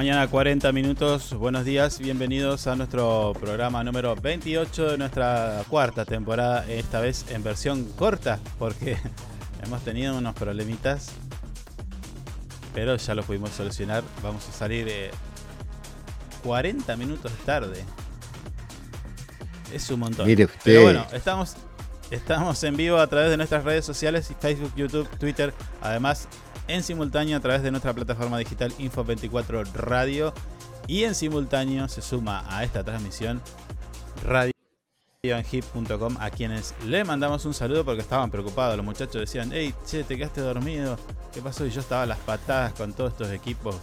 9 de la mañana, 40 minutos. Buenos días, bienvenidos a nuestro programa número 28 de nuestra cuarta temporada, esta vez en versión corta, porque hemos tenido unos problemitas, pero ya lo pudimos solucionar. Vamos a salir eh, 40 minutos tarde. Es un montón. Mire usted. Pero bueno, estamos, estamos en vivo a través de nuestras redes sociales, Facebook, YouTube, Twitter, además en simultáneo a través de nuestra plataforma digital Info24 Radio y en simultáneo se suma a esta transmisión radioanhip.com a quienes le mandamos un saludo porque estaban preocupados. Los muchachos decían, hey, che, te quedaste dormido. ¿Qué pasó? Y yo estaba a las patadas con todos estos equipos.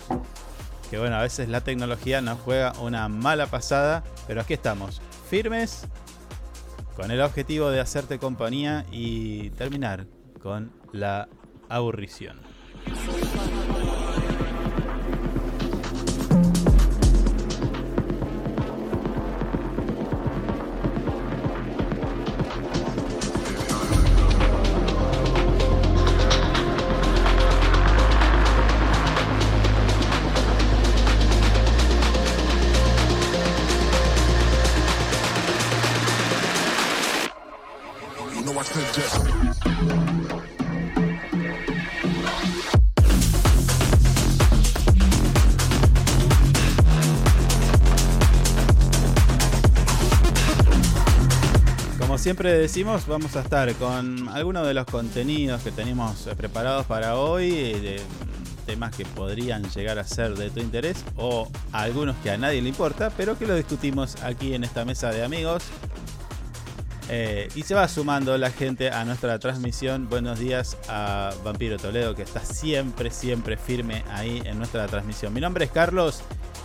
Que bueno, a veces la tecnología nos juega una mala pasada, pero aquí estamos, firmes, con el objetivo de hacerte compañía y terminar con la aburrición. Thank you. Siempre decimos, vamos a estar con algunos de los contenidos que tenemos eh, preparados para hoy, eh, de temas que podrían llegar a ser de tu interés o algunos que a nadie le importa, pero que lo discutimos aquí en esta mesa de amigos. Eh, y se va sumando la gente a nuestra transmisión. Buenos días a Vampiro Toledo, que está siempre, siempre firme ahí en nuestra transmisión. Mi nombre es Carlos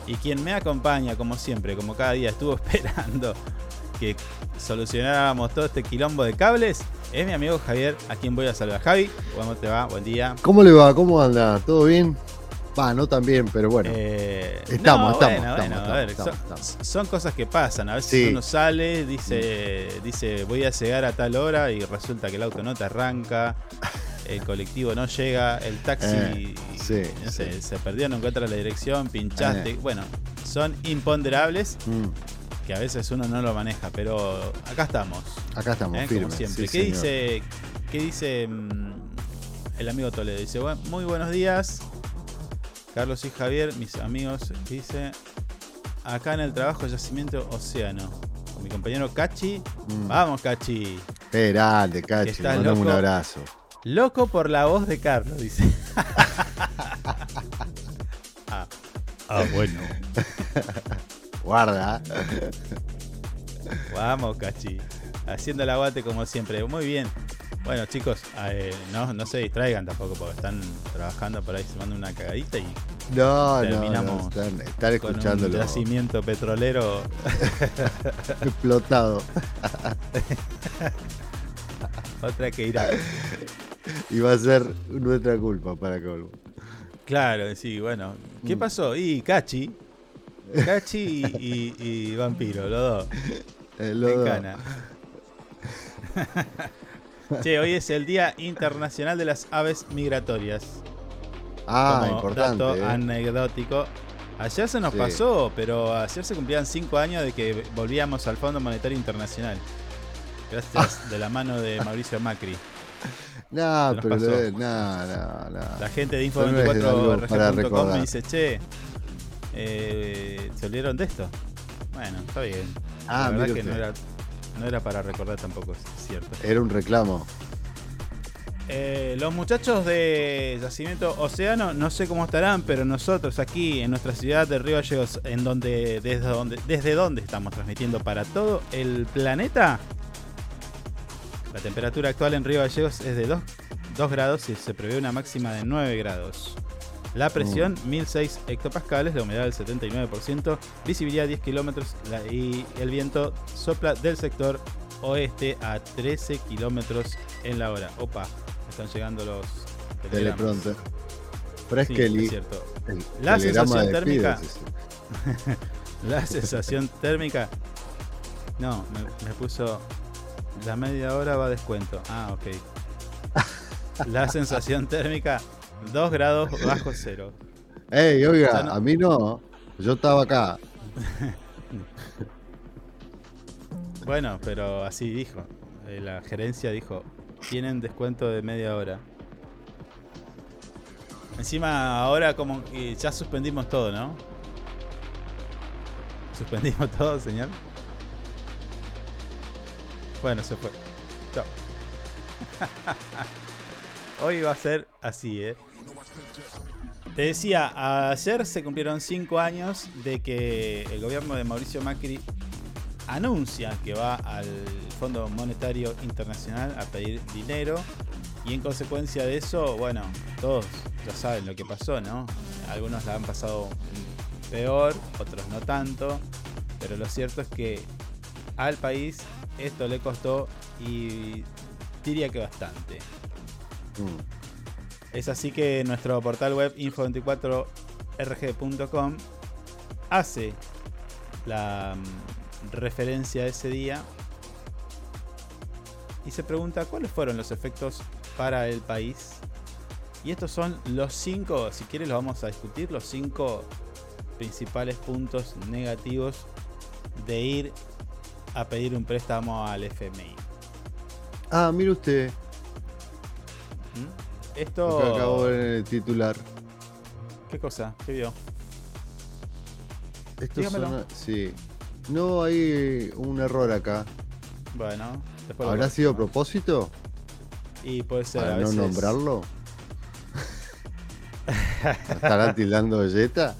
y quien me acompaña, como siempre, como cada día estuvo esperando que solucionáramos todo este quilombo de cables es mi amigo Javier, a quien voy a saludar. Javi, ¿cómo te va? Buen día. ¿Cómo le va? ¿Cómo anda? ¿Todo bien? Va, no tan bien, pero bueno. Eh, estamos, estamos, estamos, son, cosas que pasan. A veces uno sale, dice, dice, voy a llegar a tal hora y resulta que el auto no te arranca, el colectivo no llega, el taxi eh, se perdió, no encuentra la dirección, pinchaste. Eh. Bueno, son imponderables. Mm que a veces uno no lo maneja, pero acá estamos. Acá estamos, ¿eh? Como siempre. ¿Qué, dice, ¿Qué dice mm, el amigo Toledo? Dice, muy buenos días, Carlos y Javier, mis amigos. Dice, acá en el trabajo Yacimiento Océano. Con mi compañero Cachi. Mm. Vamos, Cachi. Esperate, Cachi. Mandame un abrazo. Loco por la voz de Carlos, dice. ah. ah, bueno. Guarda. Vamos, Cachi. Haciendo el aguate como siempre. Muy bien. Bueno, chicos, eh, no, no se distraigan tampoco porque están trabajando por ahí, se mandan una cagadita y no, terminamos no, están, escuchando un yacimiento petrolero explotado. Otra que irá. Y va a ser nuestra culpa para colmo. Claro, sí, bueno. ¿Qué mm. pasó? Y Cachi Cachi y, Vampiro, los dos. Eh, che, hoy es el Día Internacional de las Aves Migratorias. Ah, importante. Dato eh. anecdótico. Ayer se nos pasó, pero ayer se cumplían cinco años de que volvíamos al Fondo Monetario Internacional. Gracias de la mano de Mauricio Macri. No, pero no, no, no, La gente de Info24rg.com me dice, che, eh, ¿Se olvidaron de esto? Bueno, está bien. Ah, La verdad que no era, no era, para recordar tampoco, es cierto. Era un reclamo. Eh, los muchachos de Yacimiento Océano, no sé cómo estarán, pero nosotros aquí en nuestra ciudad de Río Gallegos, en donde, desde donde, desde donde estamos transmitiendo para todo el planeta, la temperatura actual en Río Gallegos es de 2, 2 grados y se prevé una máxima de 9 grados. La presión 1006 hectopascales, la humedad del 79%, visibilidad 10 kilómetros y el viento sopla del sector oeste a 13 kilómetros en la hora. Opa, están llegando los teleprompter. Sí, cierto. la sensación térmica. la sensación térmica. No, me, me puso. La media hora va a descuento. Ah, ok. La sensación térmica 2 grados bajo cero. Ey, oiga, a mí no. Yo estaba acá. bueno, pero así dijo. Eh, la gerencia dijo, tienen descuento de media hora. Encima ahora como que ya suspendimos todo, ¿no? Suspendimos todo, señor. Bueno, se fue. Chao. Hoy va a ser así, ¿eh? Te decía, ayer se cumplieron cinco años de que el gobierno de Mauricio Macri anuncia que va al Fondo Monetario Internacional a pedir dinero y en consecuencia de eso, bueno, todos ya saben lo que pasó, ¿no? Algunos la han pasado peor, otros no tanto, pero lo cierto es que al país esto le costó y diría que bastante. Mm. Es así que nuestro portal web info24rg.com hace la mm, referencia a ese día y se pregunta cuáles fueron los efectos para el país. Y estos son los cinco, si quieres los vamos a discutir, los cinco principales puntos negativos de ir a pedir un préstamo al FMI. Ah, mire usted. ¿Mm? Esto. acabo de el titular. ¿Qué cosa? ¿Qué vio? Esto suena... Sí. No hay un error acá. Bueno. ¿Habrá sido a propósito? Y puede ser. ¿Para no nombrarlo? ¿Estará tildando Jetta?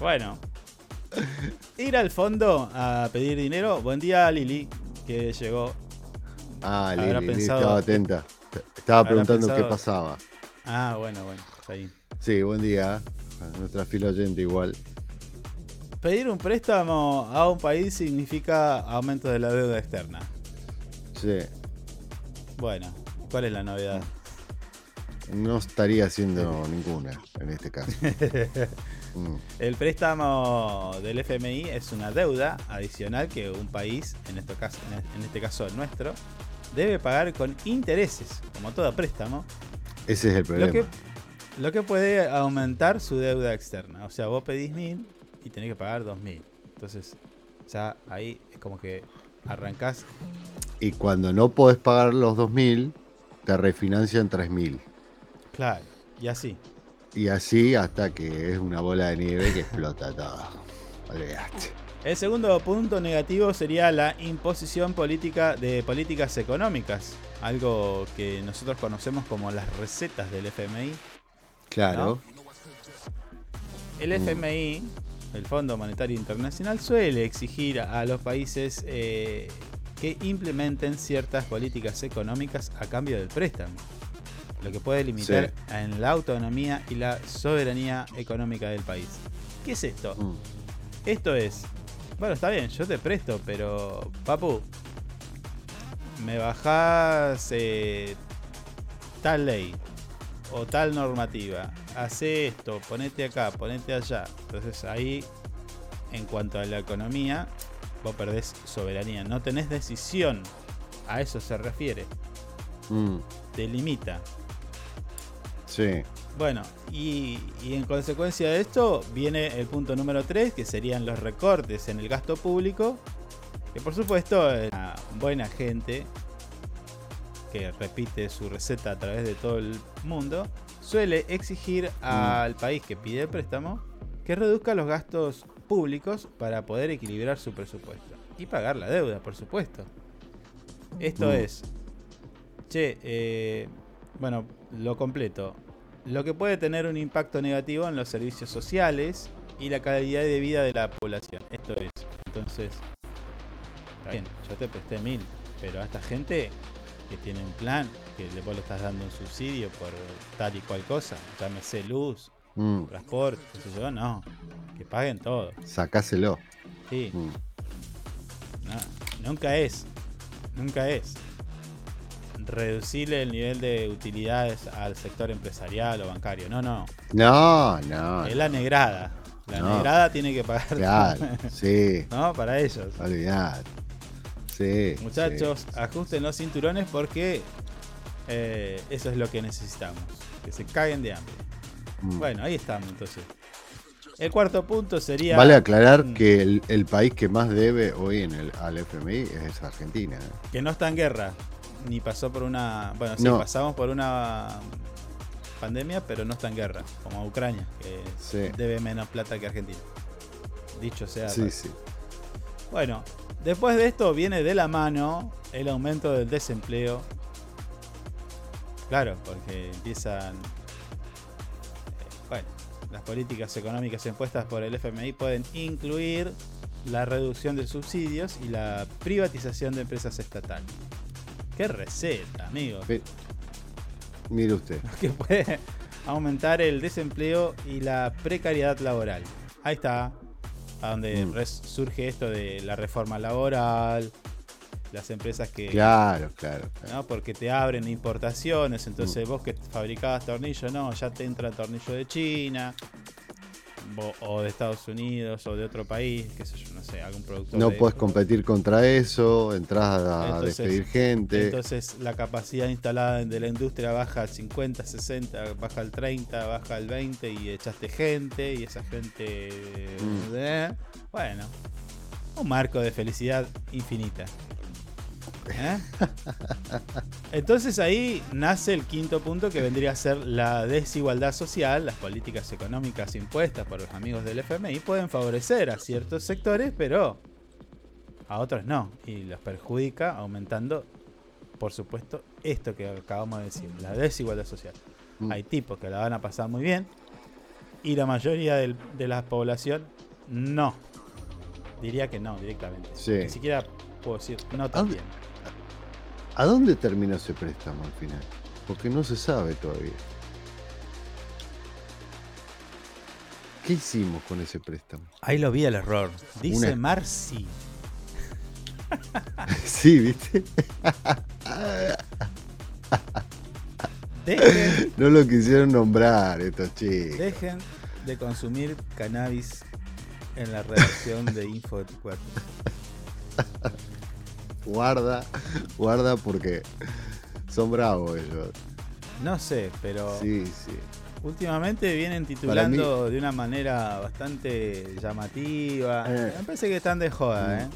bueno, Ir al fondo a pedir dinero. Buen día, Lili, que llegó. Ah, Lili, estaba atenta. Estaba preguntando qué pasaba. Ah, bueno, bueno, está ahí. Sí, buen día. nuestra fila oyente igual. Pedir un préstamo a un país significa aumento de la deuda externa. Sí. Bueno, ¿cuál es la novedad? No estaría haciendo ninguna en este caso. Mm. El préstamo del FMI es una deuda adicional que un país, en este caso, en este caso el nuestro, debe pagar con intereses, como todo préstamo. Ese es el problema. Lo que, lo que puede aumentar su deuda externa. O sea, vos pedís mil y tenés que pagar dos mil. Entonces, ya ahí es como que arrancás. Y cuando no podés pagar los dos mil, te refinancian tres mil. Claro, y así. Y así hasta que es una bola de nieve que explota todo. El segundo punto negativo sería la imposición política de políticas económicas, algo que nosotros conocemos como las recetas del FMI. Claro. El FMI, el Fondo Monetario Internacional, suele exigir a los países eh, que implementen ciertas políticas económicas a cambio del préstamo lo que puede limitar en la autonomía y la soberanía económica del país. ¿Qué es esto? Mm. Esto es, bueno, está bien, yo te presto, pero papu, me bajás eh, tal ley o tal normativa, hace esto, ponete acá, ponete allá. Entonces ahí, en cuanto a la economía, vos perdés soberanía, no tenés decisión. A eso se refiere. Mm. Te limita. Sí. Bueno, y, en consecuencia de esto viene el punto número 3, que serían los recortes en el gasto público, que por supuesto es una buena gente que repite su receta a través de todo el mundo, suele exigir mm. al país que pide el préstamo que reduzca los gastos públicos para poder equilibrar su presupuesto y pagar la deuda, por supuesto. Esto mm. es, che, eh, bueno, lo completo. Lo que puede tener un impacto negativo en los servicios sociales y la calidad de vida de la población. Esto es. Entonces, está bien, yo te presté mil, pero a esta gente que tiene un plan, que vos le estás dando un subsidio por tal y cual cosa, llámese luz, mm. transporte, sé yo, no. Que paguen todo. Sacáselo. Sí. Mm. nunca es. Nunca es reducirle el nivel de utilidades al sector empresarial o bancario. No, no. No, no. Es la negrada. La negrada tiene que pagar. Claro, sí. ¿No? Para ellos. Olvidar. Sí. Muchachos, ajusten los cinturones porque eh, eso es lo que necesitamos. Que se caguen de hambre. Mm. Bueno, ahí estamos entonces. El cuarto punto sería. Vale aclarar mm. que el, país que más debe hoy en el, al FMI es Argentina. ¿eh? Que no está en guerra, ni pasó por una. Bueno, sí, pasamos por una pandemia, pero no está en guerra, como Ucrania, que debe menos plata que Argentina. Dicho sea. Sí, sí. Bueno, después de esto viene de la mano el aumento del desempleo. Claro, porque empiezan. Bueno, las políticas económicas impuestas por el FMI pueden incluir la reducción de subsidios y la privatización de empresas estatales. Qué receta, amigo. mire usted. Que puede aumentar el desempleo y la precariedad laboral. Ahí está, a donde mm. surge esto de la reforma laboral, las empresas que... Claro, claro. Porque te abren importaciones, entonces mm. vos que fabricabas tornillo, no, ya te entra tornillo de China, o de Estados Unidos o de otro país, qué sé yo, no sé, algún producto. No puedes competir contra eso, entras a despedir gente. Entonces la capacidad instalada de la industria baja al 50, 60, baja al 30, baja al 20 y echaste gente y esa gente... Mm. Eh, bueno, un marco de felicidad infinita. ¿Eh? Entonces ahí nace el quinto punto que vendría a ser la desigualdad social. Las políticas económicas impuestas por los amigos del FMI pueden favorecer a ciertos sectores, pero a otros no. Y los perjudica aumentando, por supuesto, esto que acabamos de decir, la desigualdad social. Mm. Hay tipos que la van a pasar muy bien y la mayoría de la población no. Diría que no, directamente. Ni siquiera puedo decir no también. ¿A dónde terminó ese préstamo al final? Porque no se sabe todavía. ¿Qué hicimos con ese préstamo? Ahí lo vi el error. Dice Marci. sí, ¿viste? No lo quisieron nombrar estos chicos. Dejen de consumir cannabis en la redacción de Info 24 guarda, guarda porque son bravos ellos. No sé, pero. Sí, sí. Últimamente vienen titulando de una manera bastante llamativa. Eh. Me parece que están de joda, mm. ¿eh?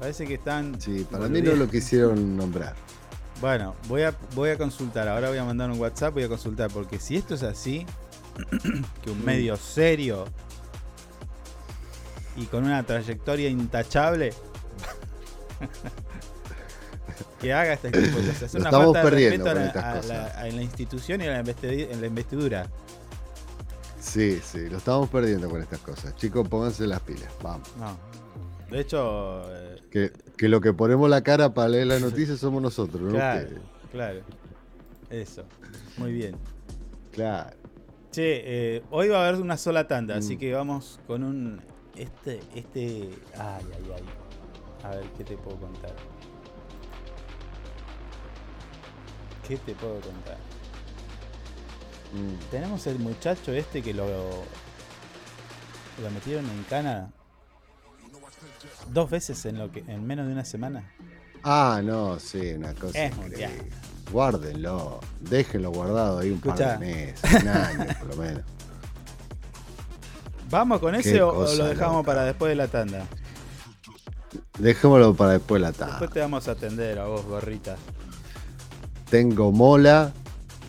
Parece que están. Sí, para mí no lo quisieron nombrar. Bueno, voy a, voy a consultar. Ahora voy a mandar un WhatsApp, voy a consultar. Porque si esto es así, que un mm. medio serio y con una trayectoria intachable que haga este tipo de cosas. Es una estamos falta perdiendo de respeto a, la, en la institución y en la, investidura. Sí, sí, lo estamos perdiendo con estas cosas. Chicos, pónganse las pilas. Vamos. De hecho. Eh, que, que, lo que ponemos la cara para leer la noticia somos nosotros, ¿no? Claro, claro. Eso. Muy bien. Claro. Che, eh, hoy va a haber una sola tanda, así mm. que vamos con un. Este. Este. Ay, ay, ay. A ver, ¿qué te puedo contar? ¿Qué te puedo contar? Mm. Tenemos el muchacho este que lo. Lo metieron en cana dos veces en lo que en menos de una semana. Ah, no, sí, una cosa. Es Guárdenlo, déjenlo guardado ahí un par de meses, un año por lo menos. ¿Vamos con ese o, lo dejamos para después de la tanda? Dejémoslo para después la tarde. Después te vamos a atender a vos, gorrita. Tengo mola.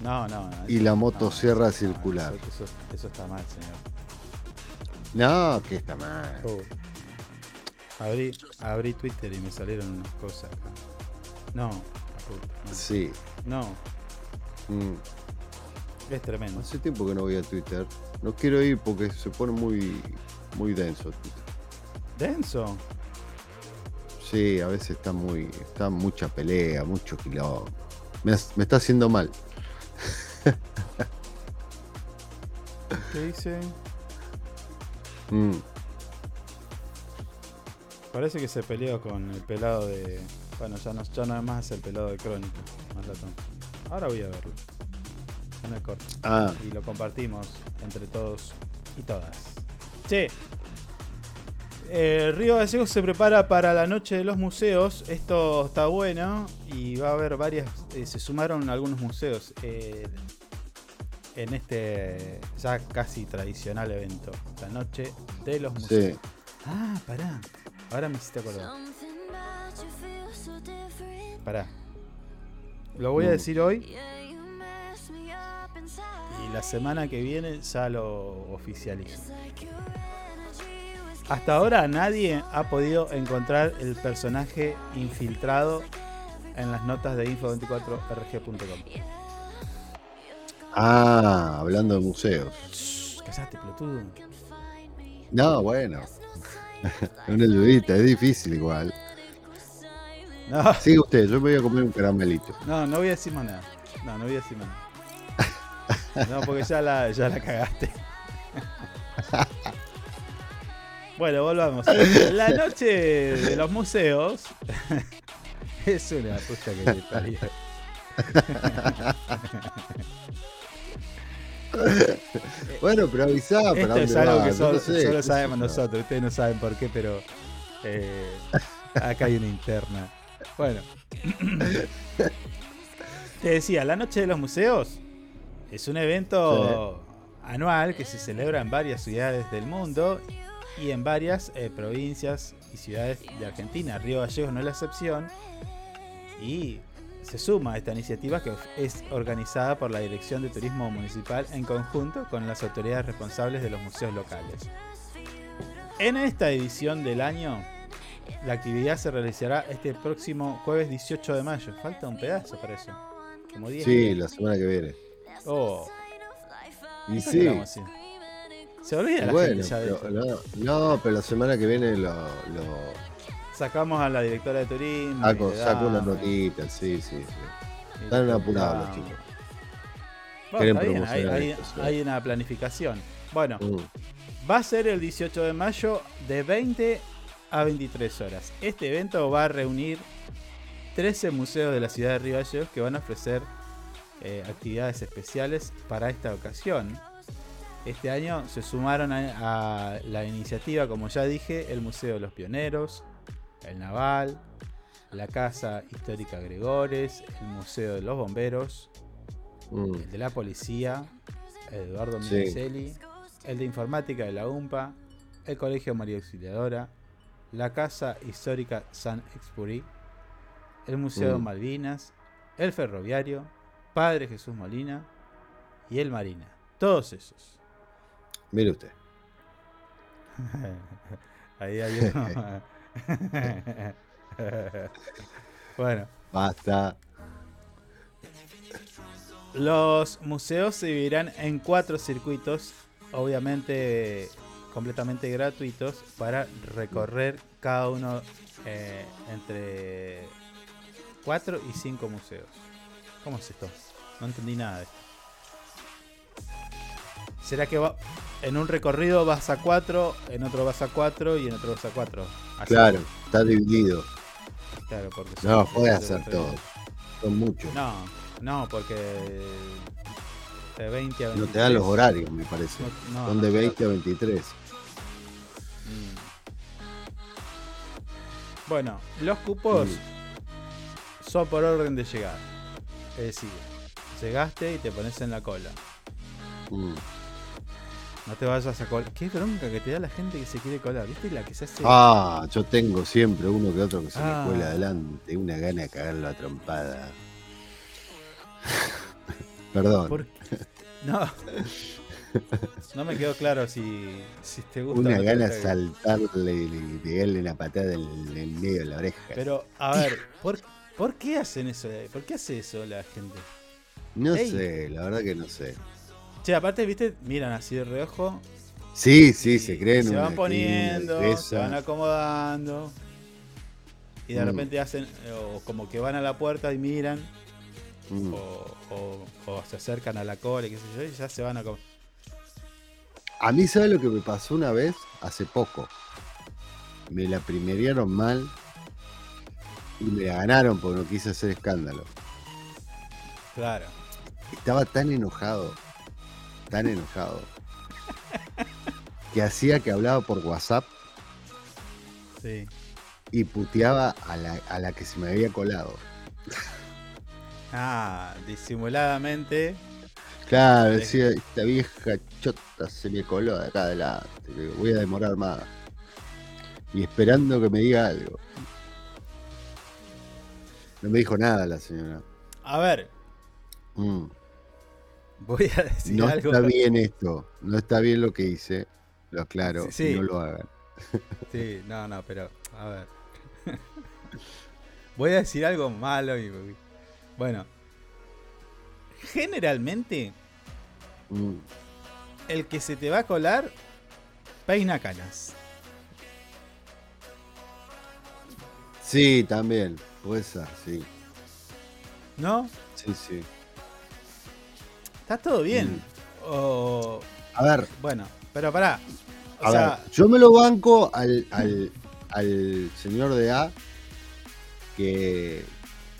No, no, y la motosierra circular. Eso, está mal, señor. No, que está mal. Oh. Abrí, Twitter y me salieron unas cosas acá. No, Sí. No. Mm. Es tremendo. Hace tiempo que no voy a Twitter. No quiero ir porque se pone muy, muy denso Twitter. ¿Denso? Sí, a veces está muy. Está mucha pelea, mucho quilombo. Me, está haciendo mal. ¿Qué dice? Mm. Parece que se peleó con el pelado de. Bueno, ya no, ya no es más el pelado de Crónica. Ahora voy a verlo. En el corte. Ah. Y lo compartimos entre todos y todas. Che, eh, Río Gallegos se prepara para la noche de los museos. Esto está bueno y va a haber varias. Eh, se sumaron algunos museos. Eh, en este ya casi tradicional evento, la noche de los museos. Ah, pará. Ahora me hiciste acordar. Pará. Lo voy a mm. decir hoy. Y la semana que viene ya lo oficializo. Hasta ahora nadie ha podido encontrar el personaje infiltrado en las notas de info24rg.com. Ah, hablando de museos. Shh, pelotudo. No, bueno. Una ayudita, es difícil igual. No. Sigue usted, yo me voy a comer un caramelito. No, no voy a decir más nada. No, no voy a decir más nada. No, porque ya la, ya la cagaste. Bueno, volvamos. La noche de los museos es una puta que me parió. bueno, pero avisá Esto es algo que solo, sabemos nosotros. Ustedes no saben por qué, pero eh, acá hay una interna. Bueno. Te decía, la Noche de los Museos es un evento anual que se celebra en varias ciudades del mundo y en varias eh, provincias y ciudades de Argentina. Río Gallegos no es la excepción. Y se suma a esta iniciativa que es organizada por la Dirección de Turismo Municipal en conjunto con las autoridades responsables de los museos locales. En esta edición del año, la actividad se realizará este próximo jueves 18 de mayo. Falta un pedazo para eso. Como sí, la semana que viene. Oh. Y sí. Se olvida la bueno, no, pero la semana que viene lo Sacamos a la directora de turismo. Saco, una notita, sí, sí, sí. Están apurados los chicos. Bueno, hay, una planificación. Bueno, mm. va a ser el 18 de mayo de 20 a 23 horas. Este evento va a reunir 13 museos de la ciudad de Río que van a ofrecer eh, actividades especiales para esta ocasión. Este año se sumaron a, la iniciativa, como ya dije, el Museo de los Pioneros, el Naval, la Casa Histórica Gregores, el Museo de los Bomberos, mm. el de la Policía, Eduardo sí. el de Informática de la UMPA, el Colegio María Auxiliadora, la Casa Histórica San Expurí, el Museo de mm. Malvinas, el Ferroviario, Padre Jesús Molina y el Marina. Todos esos. Mire usted. Ahí hay uno. bueno. Basta. Los museos se dividirán en cuatro circuitos, obviamente completamente gratuitos, para recorrer cada uno eh, entre cuatro y cinco museos. ¿Cómo es esto? No entendí nada de esto. ¿Será que va, en un recorrido vas a 4, en otro vas a 4 y en otro vas a 4? Claro, está dividido. Claro, porque no, puede hacer todo. Son muchos. No, no, porque de 20 a 23. No te dan los horarios, me parece. Son de 20 a 23. Mm. Bueno, los cupos son por orden de llegada. Es decir, llegaste y te pones en la cola. Mm. No te vayas a colar. Qué bronca que te da la gente que se quiere colar. ¿Viste la que se hace? Ah, yo tengo siempre uno que otro que se me ah. cuela adelante. Una gana de cagarlo a trompada. Perdón. No. No me quedó claro si, si te gusta. Una gana de saltarle y pegarle una patada en el medio de la oreja. Pero, a ver, ¿por, ¿por qué hacen eso? ¿Por qué hace eso la gente? No sé, la verdad que no sé. Che, aparte, viste, miran así de reojo. Sí, sí, se creen. Se van poniendo, se van acomodando. Y de mm. repente hacen, o como que van a la puerta y miran. Mm. O, se acercan a la cola y qué sé yo, y ya se van a. A mí, ¿sabes lo que me pasó una vez? Hace poco. Me la primerearon mal y me ganaron porque no quise hacer escándalo. Claro. Estaba tan enojado tan enojado que hacía que hablaba por WhatsApp y puteaba a la, a la que se me había colado. Ah, disimuladamente. Claro, decía, esta vieja chota se me coló de acá adelante, voy a demorar más. Y esperando que me diga algo. No me dijo nada la señora. A ver, Mm. Voy a decir No algo. está bien esto, no está bien lo que hice, lo aclaro, Sí, sí. no lo hagan. Sí, no, no, pero a ver. Voy a decir algo malo y bueno. Generalmente Mm. el que se te va a colar peina canas. Sí, también, puede ser, sí. ¿No? Sí, sí. Está todo bien. Mm. O A ver, bueno, pero pará. O a sea, ver, yo me lo banco al, al, al señor de A que,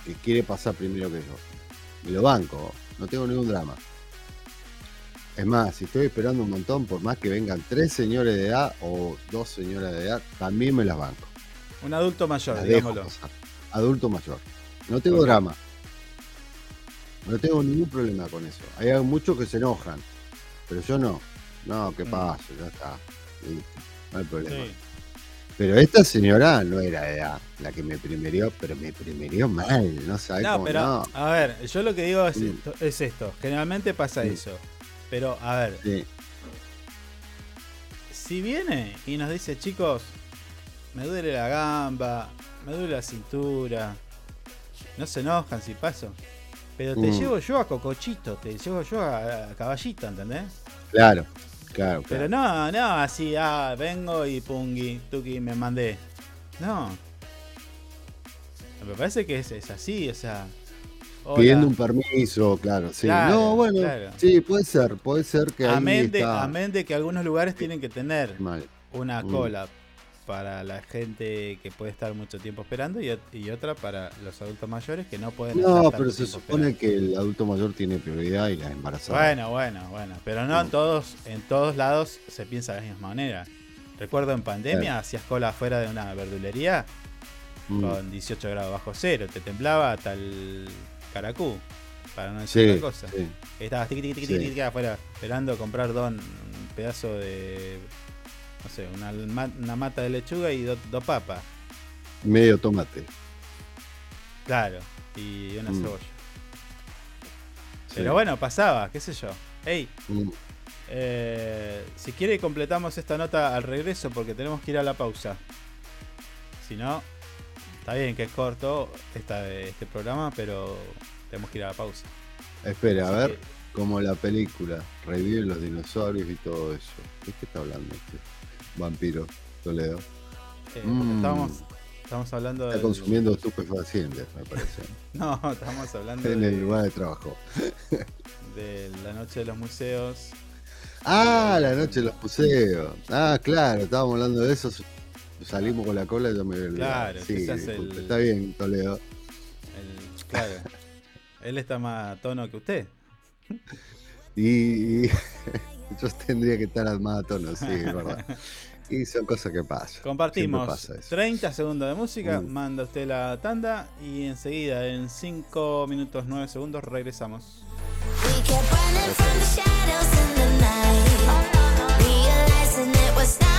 que quiere pasar primero que yo. Me lo banco, no tengo ningún drama. Es más, si estoy esperando un montón, por más que vengan tres señores de edad o dos señoras de edad, también me las banco. un adulto mayor, digámoslo. pasar. Adulto mayor. No tengo drama. No tengo ningún problema con eso. Hay muchos que se enojan, pero yo no. No, ¿qué Mm. pasa? Ya está. No hay problema. Sí. Pero esta señora no era edad la que me primerió, pero me primerió mal, no sabes No, cómo pero no. a ver, yo lo que digo es, esto, es esto. Generalmente pasa eso. Pero a ver, Sí, si viene y nos dice, chicos, me duele la gamba, me duele la cintura, no se enojan si paso. Pero te Mm. llevo yo a Cocochito, te llevo yo a, a Caballito, ¿entendés? claro, claro, Pero no, no, así, ah, vengo y pungui, tuki, me mandé. No. Me parece que es, es así, o sea. hola. Pidiendo un permiso, claro, sí. Claro, no, bueno, claro. sí, puede ser, puede ser que Amén de, está amén de que algunos lugares tienen que tener mal. una Mm. Para la gente que puede estar mucho tiempo esperando y, ot- y otra para los adultos mayores que no pueden estar No, pero se supone que el adulto mayor tiene prioridad y las embarazadas. Bueno, bueno, bueno. Pero no en todos, en todos lados se piensa de la misma manera. Recuerdo en pandemia, Claro. hacías cola afuera de una verdulería Mm. con 18 grados bajo cero. Te temblaba hasta el caracú, para no decir Sí, otra cosa. sí. Estabas tiqui, tiqui, tiqui, Sí. afuera esperando comprar don, un pedazo de, no sé, una, una mata de lechuga y dos papas. Medio tomate. Claro, y una Mm. cebolla. Sí. Pero bueno, pasaba, qué sé yo. Ey, Mm. Eh, si quiere completamos esta nota al regreso porque tenemos que ir a la pausa. Si no, está bien que es corto esta, este programa, pero tenemos que ir a la pausa. Espera, a ver, como la película, reviven los dinosaurios y todo eso. ¿De qué está hablando este vampiro Toledo? eh, Mm. estamos, estamos hablando Está del- consumiendo estupefacientes, me parece, No, estamos hablando en de, el lugar de trabajo. de la noche de los museos. Ah, la noche de los museos. Ah, claro, estábamos hablando de eso. Salimos con la cola y yo me. Claro, sí, el- está bien, Toledo. El- claro. Él está más a tono que usted. Y, y yo tendría que estar más a tono, sí, es verdad. Y son cosas que pasan. Compartimos pasa eso. 30 segundos de música, Mm. manda usted la tanda y enseguida, en 5 minutos 9 segundos, regresamos. We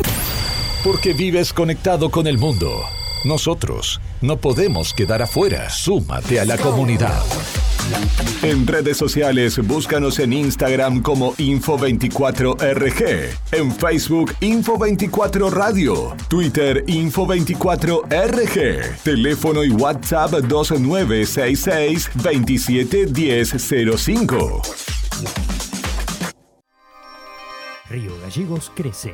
Porque vives conectado con el mundo. Nosotros no podemos quedar afuera. Súmate a la comunidad. En redes sociales, búscanos en Instagram como Info24RG, en Facebook Info24 Radio, Twitter Info24RG, teléfono y WhatsApp 2966 271005. Río Gallegos crece.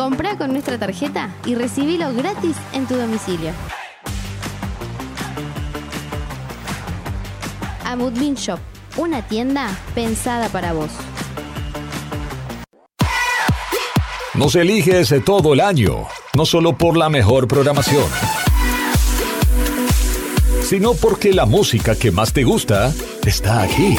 Comprá con nuestra tarjeta y recibilo gratis en tu domicilio. A Moodbean Shop, una tienda pensada para vos. Nos eliges todo el año, no solo por la mejor programación, sino porque la música que más te gusta está aquí.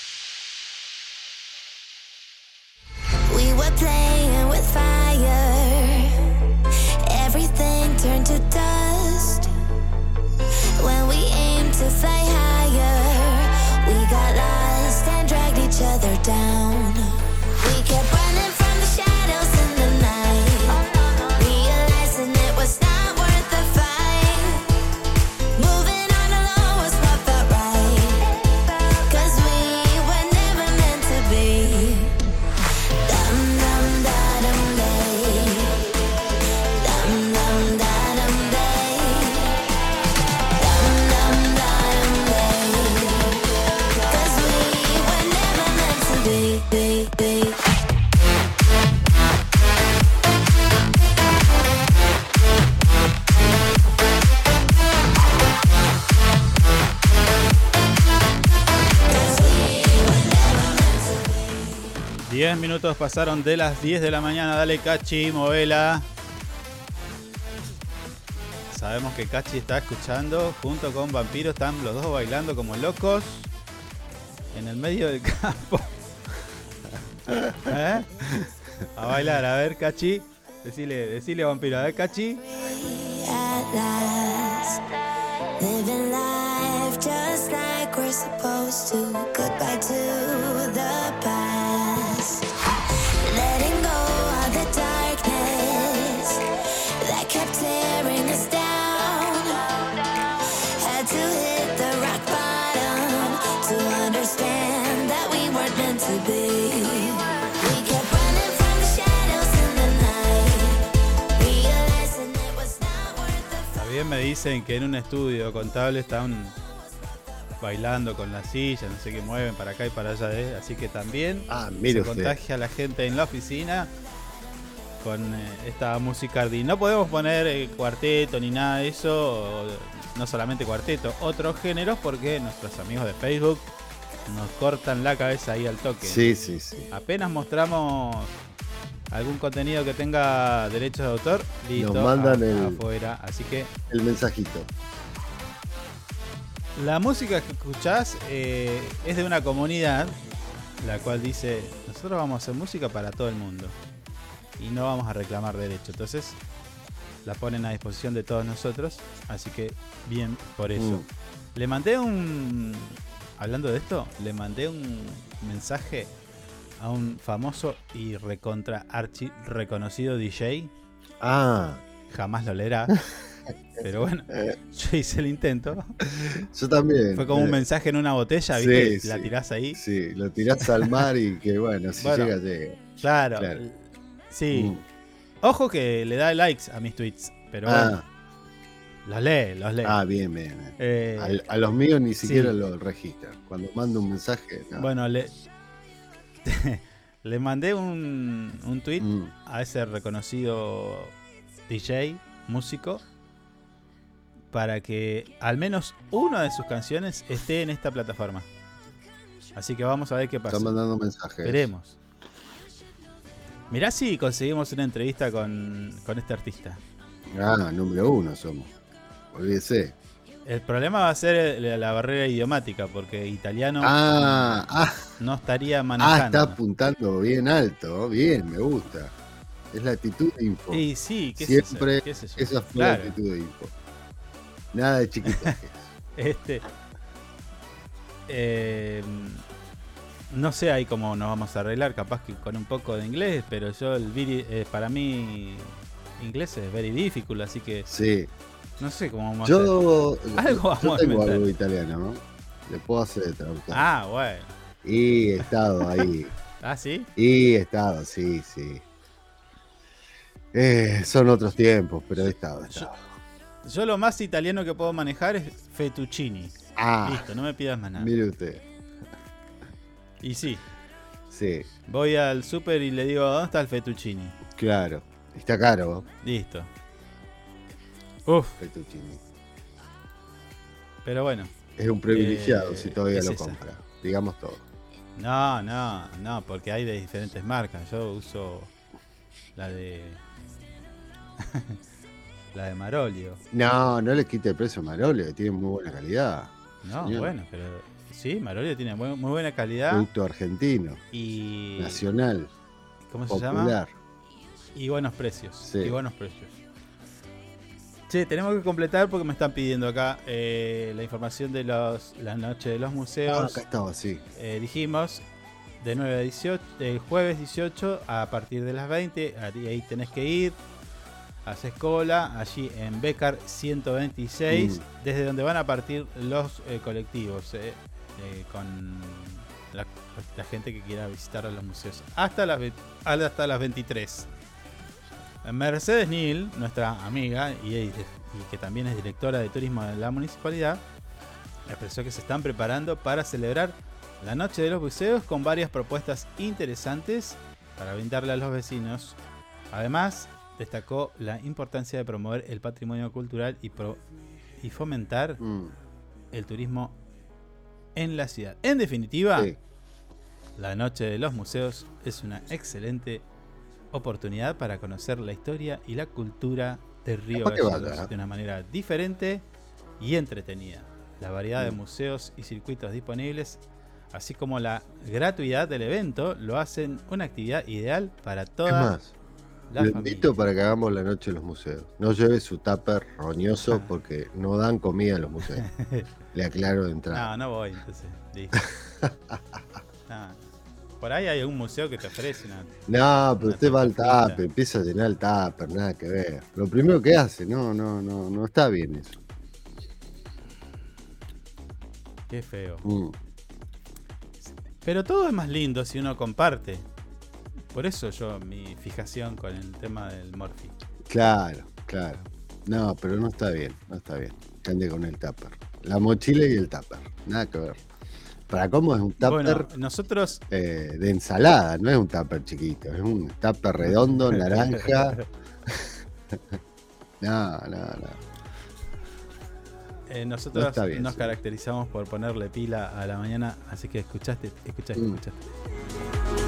Minutos pasaron de las 10 de la mañana. Dale, Cachi, movela. Sabemos que Cachi está escuchando junto con Vampiro. Están los dos bailando como locos en el medio del campo. ¿Eh? A bailar, a ver, Cachi. Decile, decile, Vampiro, a ver, Cachi. Living life just like we're supposed to. Goodbye to the past. También me dicen que en un estudio contable están bailando con la silla, no sé qué mueven para acá y para allá, ¿eh? así que también Ah, mire se usted. contagia a la gente en la oficina con eh, esta música ardí. No podemos poner eh, cuarteto ni nada de eso, o, no solamente cuarteto, otros géneros porque nuestros amigos de Facebook nos cortan la cabeza ahí al toque. Sí, sí, sí. Apenas mostramos algún contenido que tenga derechos de autor, listo, mandan a- el- afuera. Así que El mensajito. la música que escuchás eh, es de una comunidad la cual dice, nosotros vamos a hacer música para todo el mundo y no vamos a reclamar derecho. Entonces la ponen a disposición de todos nosotros, así que bien por eso. Mm. Le mandé un, hablando de esto, le mandé un mensaje a un famoso y recontra archi reconocido DJ. Ah, Jamás lo leerá. Pero bueno, yo hice el intento. yo también. Fue como un Eh, mensaje en una botella, sí, ¿viste? La sí. tirás ahí. Sí, lo tirás al mar y que bueno, si Bueno. llega, llega. Claro. Claro. Sí. Mm. Ojo que le da likes a mis tweets. Pero bueno, Ah, los lee, los lee. ah, bien, bien. bien. Eh, a los míos ni siquiera sí. lo registran. Cuando mando un mensaje, no. Bueno, le, le mandé un, un tweet Mm. a ese reconocido DJ, músico, para que al menos una de sus canciones esté en esta plataforma. Así que vamos a ver qué pasa. Están mandando mensajes. Veremos. Mirá si conseguimos una entrevista con, con este artista. Ah, número uno somos. Olvídese. El problema va a ser la barrera idiomática, porque italiano Ah, ah, no estaría ah, manejando. está apuntando bien alto. Bien, me gusta. Es la actitud de info. Sí, qué yo, Siempre qué esa fue Claro. la actitud de info. Nada de chiquitajes. Este. eh, no sé ahí cómo nos vamos a arreglar, capaz que con un poco de inglés, pero yo el eh, para mí inglés es very difficult, así que Sí. No sé cómo vamos a hacer. Yo, Algo yo vamos a tengo algo italiano, ¿no? Le puedo hacer de traductor. Ah, bueno. Y he estado ahí. Ah, sí. y he estado, sí, sí. Eh, son otros tiempos, pero he estado. he estado. Yo lo más italiano que puedo manejar es fettuccini. Ah, Listo, no me pidas más nada. mire usted. Y sí, Sí, voy al súper y le digo, ¿dónde está el fettuccini? claro. Está caro, Listo. Uf, pero bueno. Es un privilegiado Eh, si todavía es lo esa. compra. Digamos todo. No, no, no, porque hay de diferentes marcas. Yo uso la de. la de Marolio. No, no le quite el precio a Marolio, que tiene muy buena calidad. No, Señor. bueno, pero sí, Marolio tiene muy, muy buena calidad Producto argentino, y. nacional, ¿Cómo se llama? popular. Y buenos precios. Sí. Y buenos precios. Che, tenemos que completar porque me están pidiendo acá eh, la información de los, la noche de los Ah, museos. acá estaba, sí. Eh, dijimos de 9 a 18, el jueves 18 a partir de las 20, ahí ahí tenés que ir, haces cola, allí en Becar 126, Mm. desde donde van a partir los eh, colectivos, con la, la gente que quiera visitar a los museos, hasta las, hasta las 23. Mercedes Nil, nuestra amiga y, y que también es directora de turismo de la municipalidad, expresó que se están preparando para celebrar la Noche de los Museos con varias propuestas interesantes para brindarle a los vecinos. Además, destacó la importancia de promover el patrimonio cultural y, pro- y fomentar Mm, el turismo en la ciudad. En definitiva, sí. La Noche de los Museos es una excelente oportunidad para conocer la historia y la cultura de Río Gallegos ¿eh? de una manera diferente y entretenida. La variedad Mm. de museos y circuitos disponibles, así como la gratuidad del evento, lo hacen una actividad ideal para Es toda más, la lo invito para que hagamos la noche en los museos. No lleve su tupper roñoso porque no dan comida en los museos. Le aclaro de entrada. No, no voy, entonces. listo. No. Por ahí hay algún museo que te ofrece una. No, pero Una usted va al tupper, empieza a llenar el tupper, nada que ver. Lo primero que hace, no, no, no, no está bien eso. Qué feo. Mm. Pero todo es más lindo si uno comparte. Por eso yo, mi fijación con el tema del Morphy. Claro, claro. No, pero no está bien, no está bien. Que ande con el tupper. La mochila y el tupper, nada que ver. Para cómo es un tupper Bueno, nosotros. eh, de ensalada, no es un tupper chiquito, es un tupper redondo, naranja. no, no, no. eh, nosotros No está bien, nos sí. caracterizamos por ponerle pila a la mañana, así que escuchaste, escuchaste, Mm. escuchaste.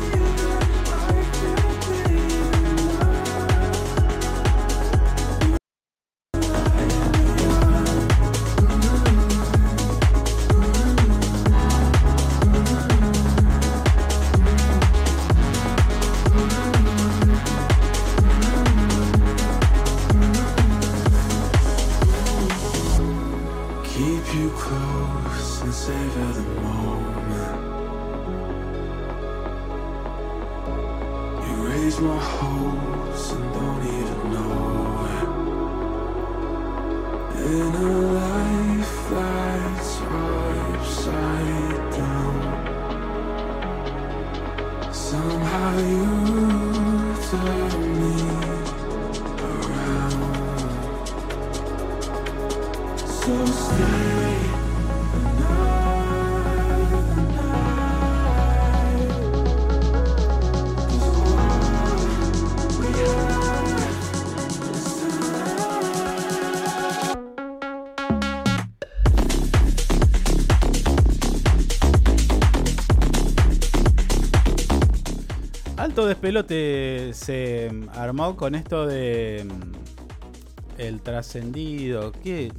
Alto despelote se mm, armó con esto de mm, el trascendido. ¿Qué?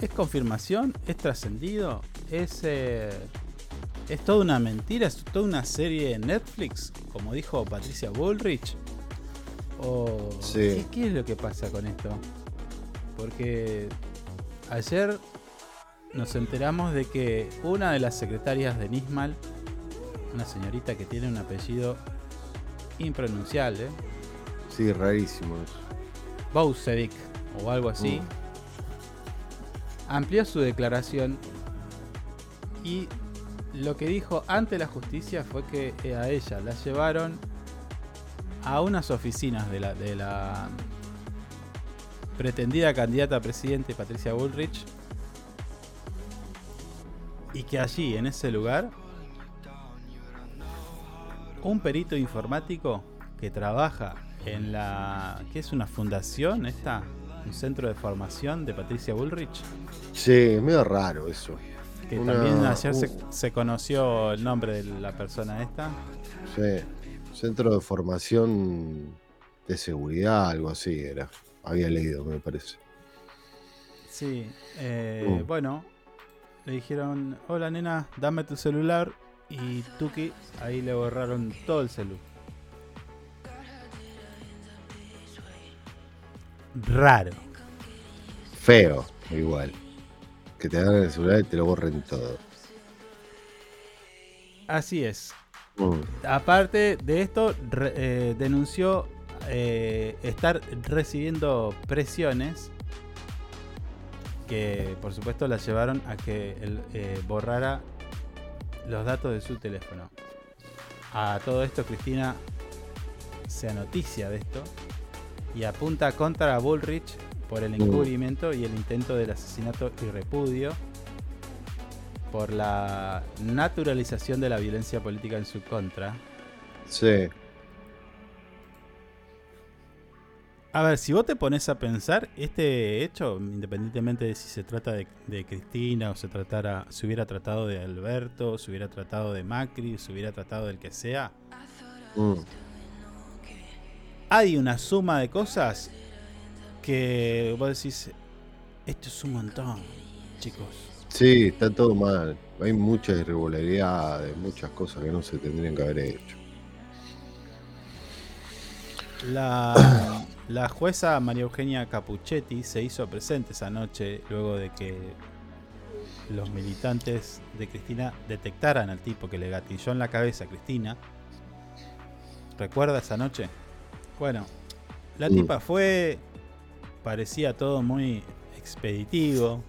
¿Es confirmación? ¿Es trascendido? ¿Es, eh, ¿Es toda una mentira? ¿Es toda una serie de Netflix? Como dijo Patricia Bullrich. ¿O Sí. ¿qué, qué es lo que pasa con esto? Porque ayer nos enteramos de que una de las secretarias de Nismal, una señorita que tiene un apellido impronunciable, Sí, rarísimo. Bousevic o algo así, Mm. amplió su declaración y lo que dijo ante la justicia fue que eh, a ella la llevaron a unas oficinas de la, de la pretendida candidata a presidente Patricia Bullrich y que allí en ese lugar un perito informático que trabaja en la que es una fundación esta un centro de formación de Patricia Bullrich Sí, es medio raro eso. que Una- también ayer se, conoció el nombre de la persona esta Sí, centro de formación de seguridad, algo así era. Había leído, me parece. Sí, eh, Mm. bueno, le dijeron, hola nena, dame tu celular y Tuki, ahí le borraron todo el celular. Raro. Feo, igual. Que te hagan el celular y te lo borren todo. Así es. Mm. Aparte de esto, re- eh, denunció eh, estar recibiendo presiones que por supuesto la llevaron a que él eh, borrara los datos de su teléfono. A todo esto Cristina se noticia de esto y apunta contra Bullrich por el Mm. encubrimiento y el intento del asesinato y repudio por la naturalización de la violencia política en su contra. Sí. A ver, si vos te pones a pensar, este hecho, independientemente de si se trata de, de Cristina o se tratara, se hubiera tratado de Alberto, se hubiera tratado de Macri, se hubiera tratado del que sea, Mm. hay una suma de cosas que vos decís, esto es un montón, chicos. Sí, está todo mal. Hay muchas irregularidades, muchas cosas que no se tendrían que haber hecho. La, la jueza María Eugenia Capuchetti se hizo presente esa noche luego de que los militantes de Cristina detectaran al tipo que le gatilló en la cabeza a Cristina. ¿Recuerda esa noche? Bueno, la Mm. tipa fue, parecía todo muy expeditivo,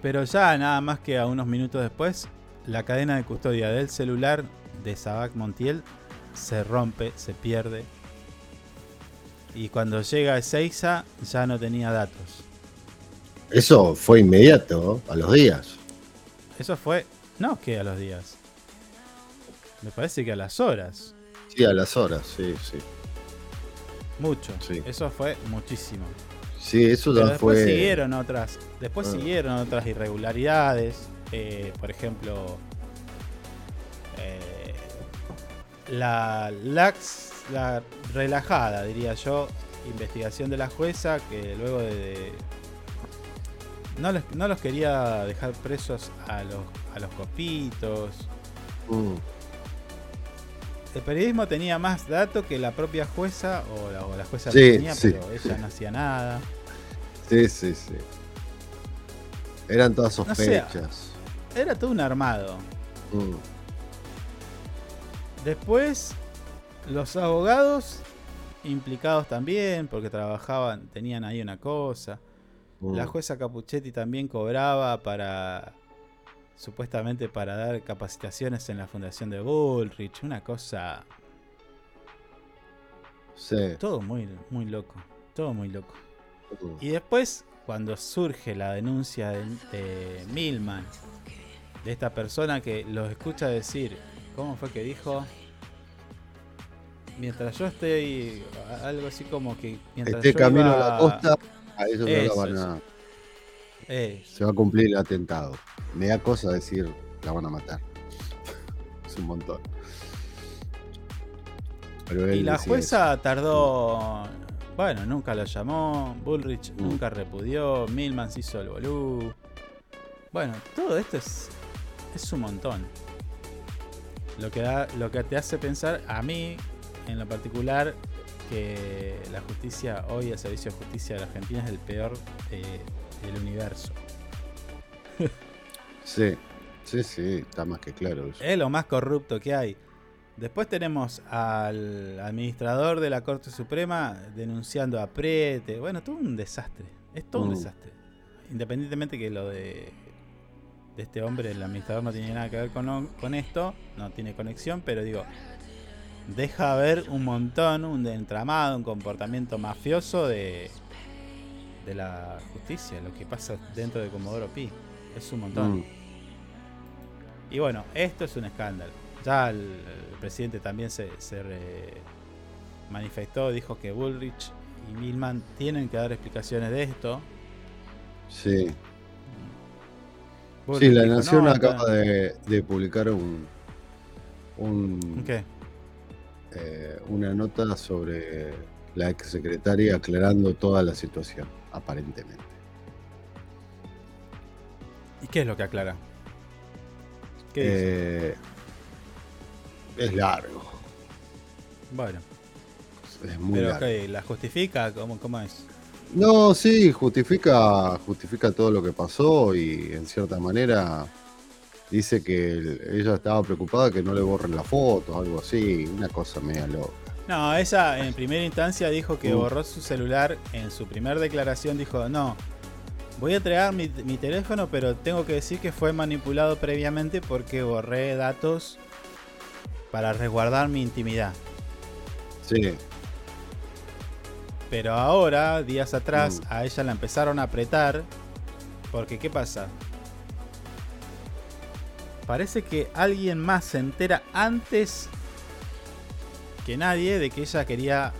pero ya nada más que a unos minutos después, la cadena de custodia del celular de Sabac Montiel se rompe, se pierde. Y cuando llega Ezeiza ya no tenía datos. Eso fue inmediato, a los días. Eso fue, no que a los días. Me parece que a las horas. Sí, a las horas, sí, sí. Mucho. Sí. Eso fue muchísimo. Sí, eso Pero ya después fue. siguieron otras. Después Ah. siguieron otras irregularidades. eh, por ejemplo. eh, la lax, la relajada, diría yo, investigación de la jueza que luego de. de- no, no los quería dejar presos a los, a los copitos. Mm, El periodismo tenía más datos que la propia jueza, o la, o la jueza Sí, tenía, sí. pero ella no hacía nada. Sí, sí, sí. Eran todas No sé. sospechas. Era todo un armado. Mm, Después, los abogados implicados también, porque trabajaban, tenían ahí una cosa. mm. La jueza Capuchetti también cobraba para, supuestamente para dar capacitaciones en la fundación de Bullrich, una cosa, Sí. todo muy, muy loco, todo muy loco. Mm. Y después, cuando surge la denuncia de, de Milman, de esta persona que los escucha decir, ¿cómo fue que dijo? Mientras yo estoy, algo así como que mientras Este yo camino iba- a la costa, a ellos no la van a. Se va a cumplir el atentado. Me da cosa decir, la van a matar. es un montón. Pero y la jueza tardó, bueno, nunca lo llamó, Bullrich Mm. nunca repudió, Milman se hizo el bolú. Bueno, todo esto es, es un montón. Lo que, da, lo que te hace pensar, a mí en lo particular, que la justicia, hoy el servicio de justicia de la Argentina es el peor eh, del universo. Sí, sí, sí, está más que claro eso. Es lo más corrupto que hay. Después tenemos al administrador de la Corte Suprema denunciando a Prete. Bueno, todo un desastre. Es todo un Mm. desastre. Independientemente que lo de, de este hombre, el administrador, no tiene nada que ver con, con esto, no tiene conexión, pero digo, deja ver un montón, un entramado, un comportamiento mafioso de, de la justicia, lo que pasa dentro de Comodoro Pi. Es un montón. Mm, Y bueno, esto es un escándalo. Ya el, el presidente también se, se manifestó, dijo que Bullrich y Milman tienen que dar explicaciones de esto. Sí. Sí, Bullrich la dijo, Nación "No, acaba de publicar un, un ¿Qué? Eh, una nota sobre la exsecretaria aclarando toda la situación, aparentemente. ¿Y qué es lo que aclara? Eh, es largo, Bueno, es muy pero largo. ¿la justifica? ¿Cómo, cómo es? No, sí, justifica, justifica todo lo que pasó y en cierta manera dice que el- ella estaba preocupada que no le borren la foto, algo así, una cosa media loca. No, ella en primera instancia dijo que borró su celular. En su primera declaración dijo, no, voy a entregar mi, mi teléfono, pero tengo que decir que fue manipulado previamente porque borré datos para resguardar mi intimidad. Sí, Pero ahora, días atrás, Mm. a ella la empezaron a apretar. Porque, ¿qué pasa? Parece que alguien más se entera antes que nadie de que ella quería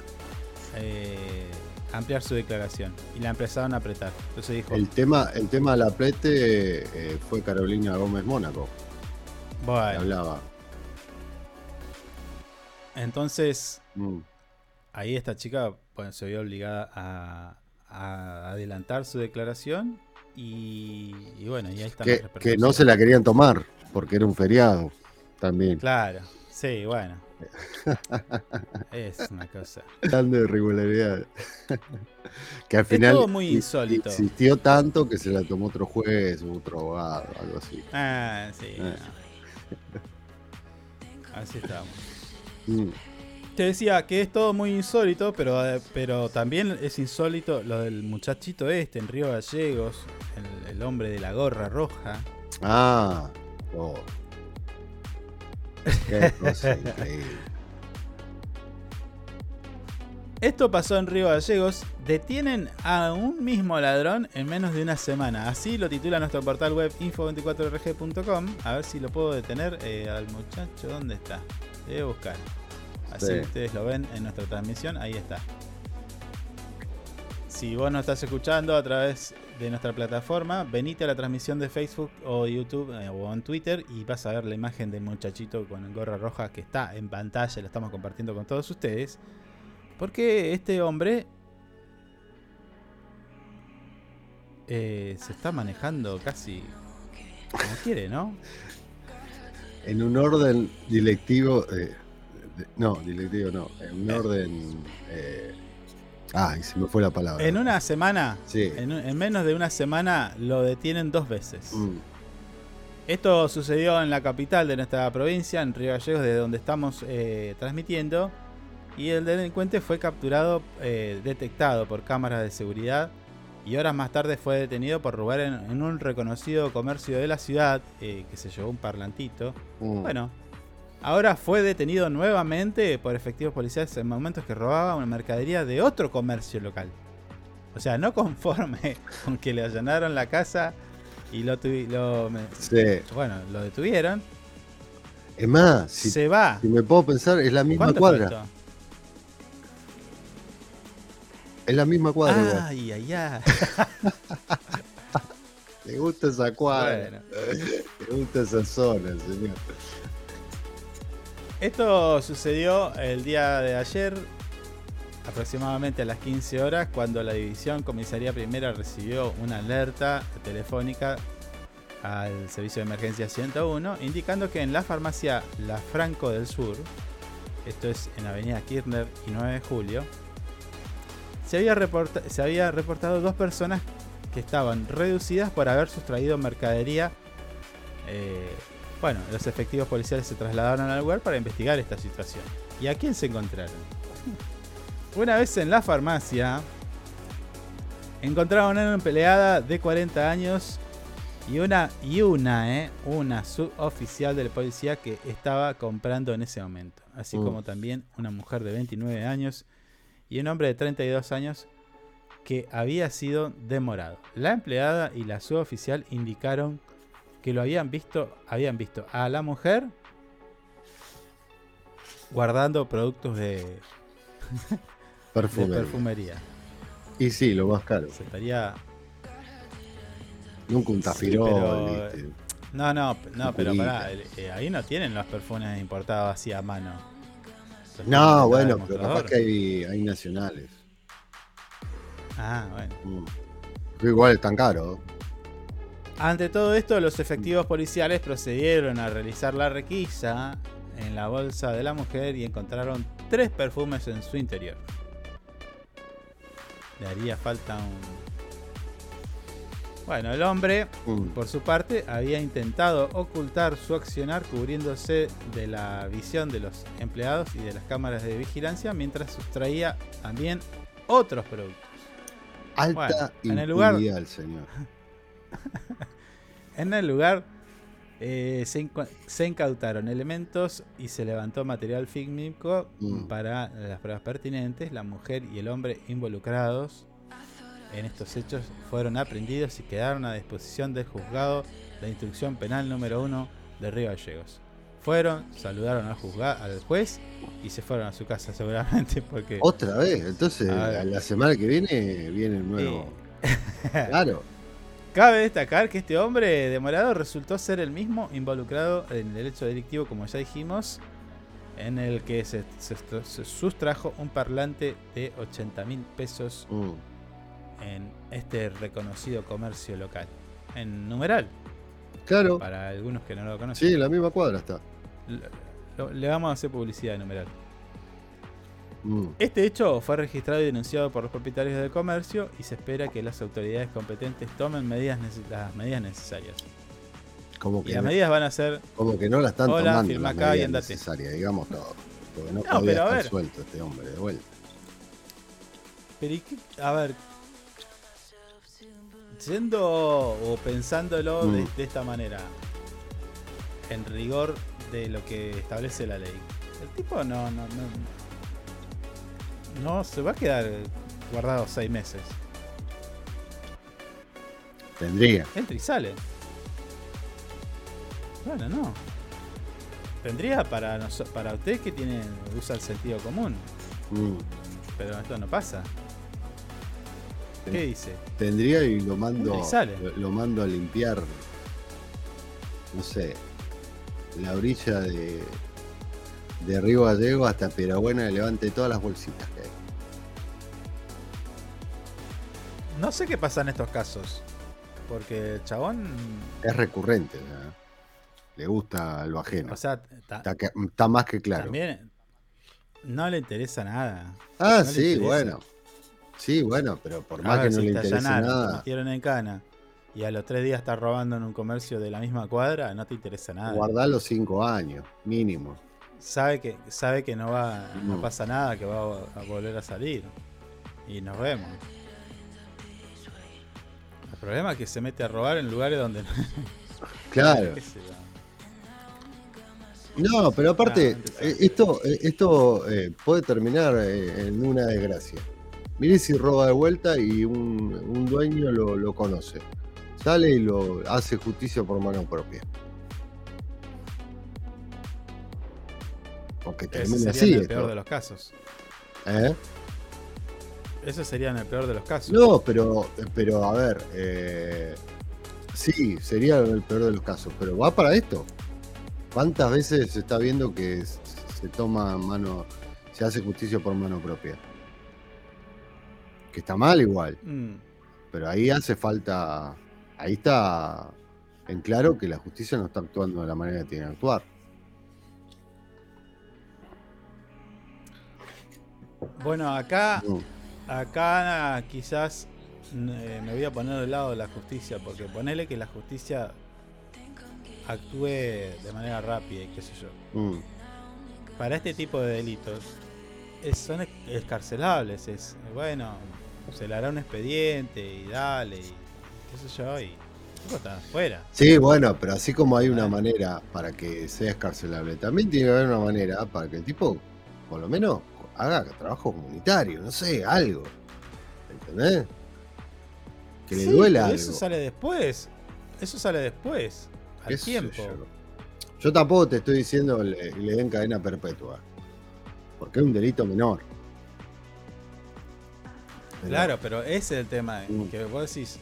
eh, ampliar su declaración y la empezaron a apretar. Entonces dijo, El tema, el tema del aprete eh, fue Carolina Gómez Mónaco, que bueno, hablaba. entonces Mm. ahí esta chica bueno, se vio obligada a, a adelantar su declaración y, y bueno, y ahí están las Que, que no se la querían tomar porque era un feriado también. Claro, sí, bueno. es una cosa. Hablando de irregularidades. que al Es final todo muy in- insólito. insistió tanto que se la tomó otro juez, otro abogado, algo así. Ah, sí. Eh. no. Así estamos. Mm. Te decía que es todo muy insólito, pero, eh, pero también es insólito lo del muchachito este en Río Gallegos, el, el hombre de la gorra roja. Ah, oh. Qué cosa increíble. Esto pasó en Río Gallegos. Detienen a un mismo ladrón en menos de una semana. Así lo titula nuestro portal web info24rg.com. A ver si lo puedo detener eh, al muchacho. ¿Dónde está? Debe buscar. Así Sí. ustedes lo ven en nuestra transmisión. Ahí está. Si vos nos estás escuchando a través de nuestra plataforma, venite a la transmisión de Facebook o YouTube eh, o en Twitter y vas a ver la imagen del muchachito con gorra roja que está en pantalla, la estamos compartiendo con todos ustedes. Porque este hombre eh, se está manejando casi como quiere, ¿no? En un orden directivo. eh, no, directivo no. En un orden. Ay, se me fue la palabra. En una semana, Sí. en, menos de una semana, lo detienen dos veces. Mm. Esto sucedió en la capital de nuestra provincia, en Río Gallegos, de donde estamos eh, transmitiendo. Y el delincuente fue capturado, eh, detectado por cámaras de seguridad. Y horas más tarde fue detenido por robar en, en un reconocido comercio de la ciudad, eh, que se llevó un parlantito. Mm. Bueno, ahora fue detenido nuevamente por efectivos policiales en momentos que robaba una mercadería de otro comercio local. O sea, no conforme con que le allanaron la casa y lo, lo Sí. bueno, lo detuvieron. Es más, si, se va. si me puedo pensar, es la misma ¿Cuánto fue cuadra. Es la misma cuadra. Ay, ay, ay. Me gusta esa cuadra. Bueno. Gusta esa zona, señor. Esto sucedió el día de ayer, aproximadamente a las 15 horas, cuando la División Comisaría Primera recibió una alerta telefónica al servicio de emergencia 101, indicando que en la farmacia La Franco del Sur, esto es en Avenida Kirchner y 9 de Julio, se había, se había reportado dos personas que estaban reducidas por haber sustraído mercadería. Eh, bueno, los efectivos policiales se trasladaron al lugar para investigar esta situación. ¿Y a quién se encontraron? Una vez en la farmacia, encontraron a una empleada de 40 años y una, y una, eh, una suboficial de la policía que estaba comprando en ese momento. Así Mm. como también una mujer de 29 años y un hombre de 32 años que había sido demorado. La empleada y la suboficial indicaron que lo habían visto, habían visto a la mujer guardando productos de, de Perfumería. Y sí, lo más caro. Se estaría. Nunca un Sí, tafirol, pero- ¿viste? No, no, no, pero pará, eh, ahí no tienen los perfumes importados así a mano. Los No, bueno, pero capaz que hay, hay nacionales. Ah, bueno. Mm. Igual es tan caro. Ante todo esto, los efectivos policiales procedieron a realizar la requisa en la bolsa de la mujer y encontraron tres perfumes en su interior. Le haría falta un... Bueno, el hombre, por su parte, había intentado ocultar su accionar cubriéndose de la visión de los empleados y de las cámaras de vigilancia mientras sustraía también otros productos. Alta Bueno, en el lugar- señor. En el lugar eh, se, incautaron elementos y se levantó material fílmico Mm. para las pruebas pertinentes. La mujer y el hombre involucrados en estos hechos fueron aprendidos y quedaron a disposición del juzgado de instrucción penal número 1 de Río Gallegos. Fueron, saludaron al, juzga- al juez y se fueron a su casa seguramente porque... Otra vez, entonces la semana que viene viene el nuevo. Claro. Cabe destacar que este hombre demorado resultó ser el mismo involucrado en el hecho delictivo, como ya dijimos, en el que se, se- se sustrajo un parlante de 80 mil pesos Mm. en este reconocido comercio local. En numeral, Claro. para algunos que no lo conocen. Sí, en la misma cuadra está. Le- le vamos a hacer publicidad de numeral. Mm. Este hecho fue registrado y denunciado por los propietarios del comercio y se espera que las autoridades competentes tomen medidas las medidas necesarias. Como Y que, las no, medidas van a ser como que no la están Hola, tomando firma las acá y andate. digamos todo. Porque no, No, podía pero a ver. suelto este hombre de vuelta. Pero ¿y qué? A ver. Yendo o pensándolo de, Mm. de esta manera, en rigor de lo que establece la ley, el tipo no, no, no, no se va a quedar guardado seis meses. Tendría. Entra y sale. Bueno, no. Tendría para para usted que tiene usa el sentido común, Mm. pero esto no pasa. ¿Qué dice? Tendría y lo mando, Entra y sale. lo, lo mando a limpiar, no sé, la orilla de, de Río Gallego hasta Pirabuena y levante todas las bolsitas No sé qué pasa en estos casos. Porque el chabón. Es recurrente, ¿verdad? le gusta lo ajeno. O sea, está, está más que claro. también no le interesa nada. ah, no sí, interesa. bueno. Sí, bueno, pero por A más ver, que no si le te interese nada, metieron en cana y a los tres días estás robando en un comercio de la misma cuadra, no te interesa nada. guardar los cinco años, mínimo. Sabe que, sabe que no va, no pasa nada, que va a volver a salir. Y nos vemos. El problema es que se mete a robar en lugares donde no. Claro. No, pero aparte, Ah, eh, esto, eh, esto eh, puede terminar en una desgracia. Mire si roba de vuelta y un, un dueño lo, lo conoce. Sale y lo hace justicia por mano propia. Porque Ese termina sería así. el esto. peor de los casos. ¿Eh? Eso sería en el peor de los casos. No, pero, pero a ver, eh, sí, sería el peor de los casos, pero va para esto. ¿Cuántas veces se está viendo que se toma mano, se hace justicia por mano propia? Que está mal igual, Mm. pero ahí hace falta, ahí está en claro que la justicia no está actuando de la manera que tiene que actuar. Bueno, acá. Acá quizás eh, me voy a poner del lado de la justicia, porque ponele que la justicia actúe de manera rápida y qué sé yo. Mm. Para este tipo de delitos es- son escarcelables, es bueno, se le hará un expediente y dale, y qué sé yo, y el tipo está afuera. Sí, bueno, pero así como hay una manera para que sea escarcelable, también tiene que haber una manera para que el tipo, por lo menos, haga trabajo comunitario, no sé, algo. ¿Entendés? Que le Sí, duela pero algo. Eso sale después. Eso sale después. Al tiempo. Yo. Yo tampoco te estoy diciendo le, le den cadena perpetua. Porque es un delito menor. Claro, pero ese es el tema. Mm. Que vos decís.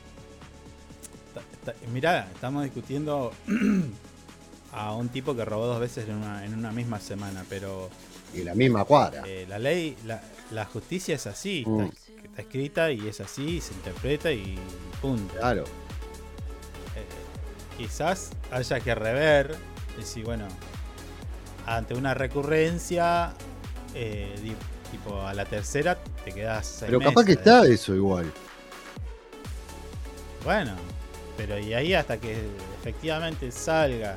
ta- ta- mirá, estamos discutiendo a un tipo que robó dos veces en una, en una misma semana, pero Y la misma cuadra. eh, la ley, la, la justicia es así. Mm. Está, está escrita y es así, se interpreta y punto. Claro. Eh, quizás haya que rever, decir, bueno, ante una recurrencia, eh, tipo a la tercera te quedas Pero capaz que está eso igual. Bueno, pero y ahí hasta que efectivamente salga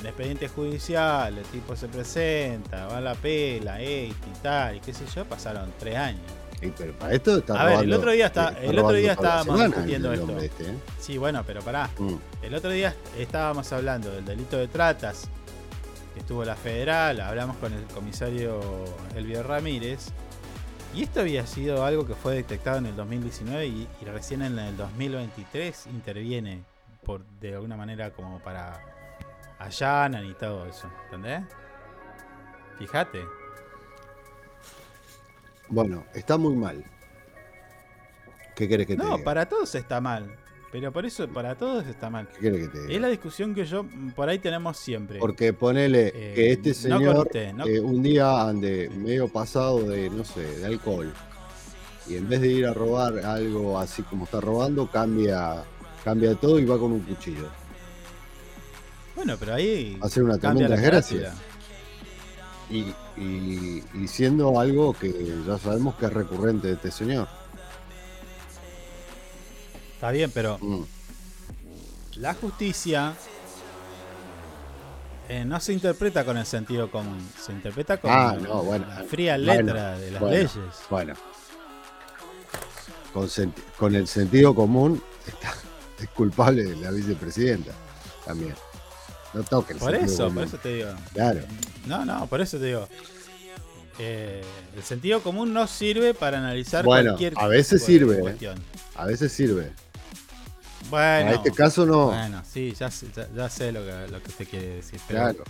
el expediente judicial, el tipo se presenta, va a la pela, este y tal, y qué sé yo, pasaron tres años. Sí, pero para esto está A ver, el otro día está- está el otro día estábamos discutiendo esto. este, ¿eh? Sí, bueno, pero pará. Mm. El otro día estábamos hablando del delito de tratas, que estuvo la federal, hablamos con el comisario Elvio Ramírez, y esto había sido algo que fue detectado en el 2019 y, y recién en el 2023 interviene por de alguna manera como para allanan y todo eso, ¿entendés? Fíjate. Bueno, está muy mal. ¿Qué querés que te No, diga? para todos está mal. Pero por eso, para todos está mal. ¿Qué querés que te diga? Es la discusión que yo mm, por ahí tenemos siempre. Porque ponele Eh, que este no señor usted, no- eh, un día ande medio pasado de, no sé, de alcohol. Y en vez de ir a robar algo así como está robando, cambia, cambia todo y va con un cuchillo. Bueno, pero ahí ser una tremenda desgracia. Y, y, y siendo algo que ya sabemos que es recurrente de este señor. Está bien, pero Mm. la justicia eh, no se interpreta con el sentido común, se interpreta con Ah, no, bueno. la fría Bueno, letra de las bueno, leyes. Bueno. Con el sentido común está, es culpable la vicepresidenta también. No toque el Por sentido eso, común. por eso te digo. Claro. No, no, por eso te digo. Eh, el sentido común no sirve para analizar Bueno, cualquier a veces sirve, ¿eh? cuestión. A veces sirve. Bueno, En este caso no. Bueno, sí, ya, sé- ya, ya sé lo que, lo que usted quiere decir. Pero Claro.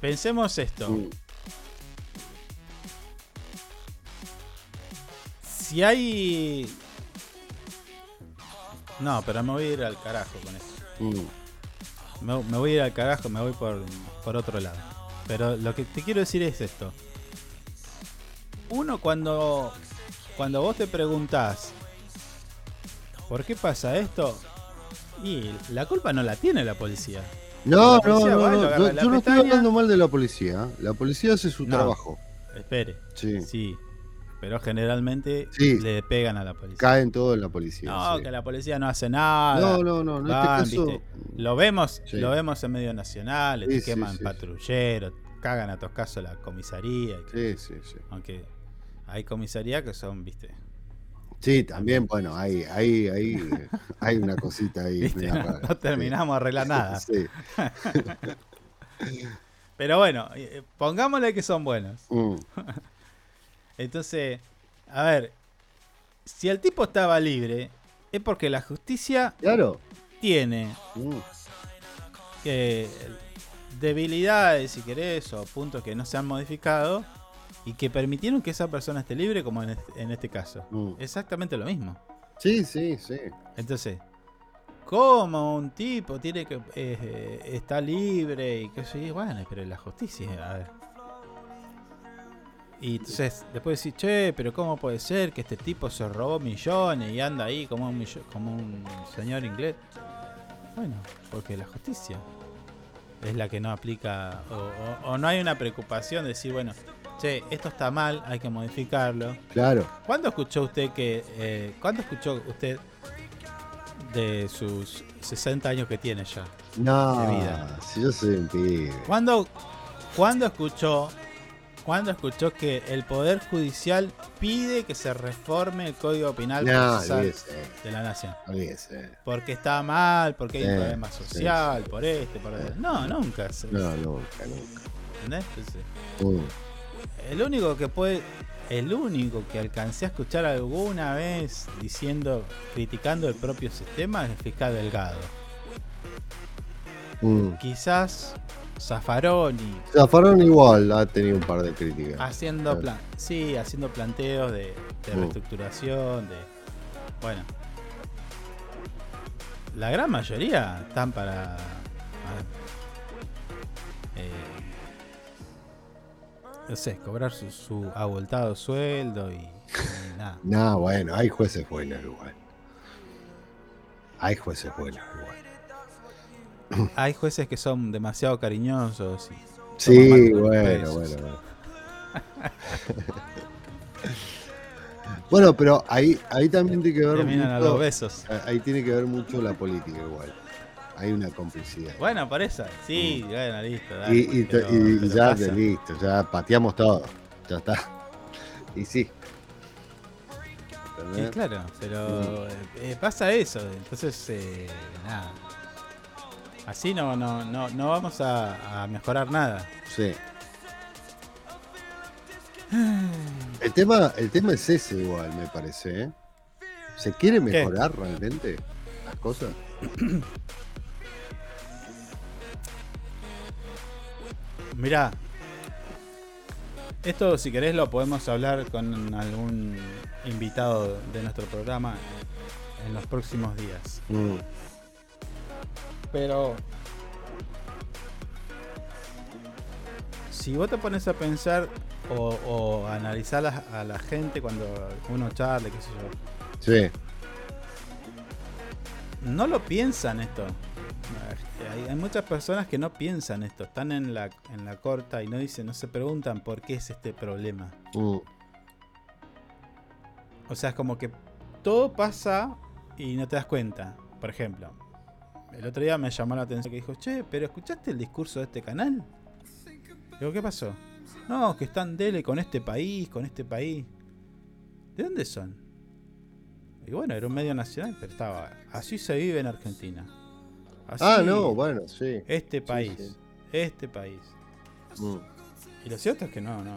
Pensemos esto. Mm. Si hay. No, pero me voy a ir al carajo con esto. Mm. Me, me voy a ir al carajo, me voy por, por otro lado. Pero lo que te quiero decir es esto. Uno cuando, cuando vos te preguntás ¿por qué pasa esto? Y la culpa no la tiene la policía. No, La no, policía no, va no, yo no estoy hablando mal de la policía. La policía hace su No. trabajo. Espere. Sí. Sí. Pero generalmente Sí. le pegan a la policía. Caen todo en la policía. No, sí. que la policía no hace nada. No, no, no, Van, este. Lo vemos, Sí. lo vemos en medios nacionales, Sí, te queman patrulleros, cagan a toscazo la comisaría. Sí, sí, sí. Aunque hay comisaría que son, viste. Sí, también, bueno, hay, hay, hay, hay una cosita ahí. No, rara, no terminamos de arreglar nada. Sí. Pero bueno, eh, pongámosle que son buenos. Mm. Entonces, a ver, si el tipo estaba libre, es porque la justicia Claro. tiene Mm. que debilidades, si querés, o puntos que no se han modificado y que permitieron que esa persona esté libre, como en este, en este caso. Mm. Exactamente lo mismo. Sí, sí, sí. Entonces, ¿cómo un tipo tiene que eh, está libre y que sí? Bueno, pero la justicia, a ver. Y entonces, después decís, che, pero ¿cómo puede ser que este tipo se robó millones y anda ahí como un, como un señor inglés? Bueno, porque la justicia es la que no aplica, o, o- o no hay una preocupación de decir, bueno, che, esto está mal, hay que modificarlo. Claro. ¿Cuándo escuchó usted que, eh, cuándo escuchó usted de sus 60 años que tiene ya? No, De vida. si yo soy un pibe. ¿Cuándo, cuándo escuchó, cuándo escuchó que el Poder Judicial pide que se reforme el Código Penal No, de la Nación? Olvídese. Porque está mal, porque hay un problema sí, social, por este, por el... No, nunca. se- No, nunca, nunca. ¿Entendés? Entonces. El único que puede. El único que alcancé a escuchar alguna vez diciendo, criticando el propio sistema es el fiscal Delgado. Mm. Quizás Zaffaroni Zafarón igual ha tenido un par de críticas. haciendo plan, sí, haciendo planteos de, de Mm. reestructuración, de. Bueno. La gran mayoría están para. eh, no sé, cobrar su, su abultado sueldo y, y nada. No, bueno, hay jueces buenos igual. Hay jueces buenos igual. Hay jueces que son demasiado cariñosos. Sí, bueno, bueno, bueno. Bueno, pero ahí, ahí también tiene que ver Terminan a mucho- los besos. Ahí tiene que ver mucho la política igual. Hay una complicidad. Bueno, por eso. Sí, bueno, listo. dale, Mm. y, y- pero- y pero ya, pasa. listo, ya pateamos todo. Ya está. Y sí. Sí, claro, pero eh, eh, pasa eso. Entonces, eh, nada. Así no, no, no, no vamos a, a mejorar nada. Sí. El tema, el tema es ese igual, me parece. ¿eh? ¿Se quiere mejorar realmente las cosas? Mirá. Esto, si querés, lo podemos hablar con algún invitado de nuestro programa en los próximos días. Mm. Pero. Si vos te pones a pensar o, o a analizar a, a la gente cuando uno charla, qué sé yo, Sí. no lo piensan esto. Hay, hay muchas personas que no piensan esto, están en la, en la corta y no dicen, no se preguntan por qué es este problema. Mm. O sea, es como que todo pasa y no te das cuenta. Por ejemplo, el otro día me llamó la atención que dijo, che, pero ¿escuchaste el discurso de este canal? Digo, ¿qué pasó? No, que están dele con este país, con este país. ¿De dónde son? Y bueno, era un medio nacional, pero estaba. Así se vive en Argentina. Así- Ah, no, bueno, sí. Este país. sí. Este país. Mm. Y lo cierto es que no, no.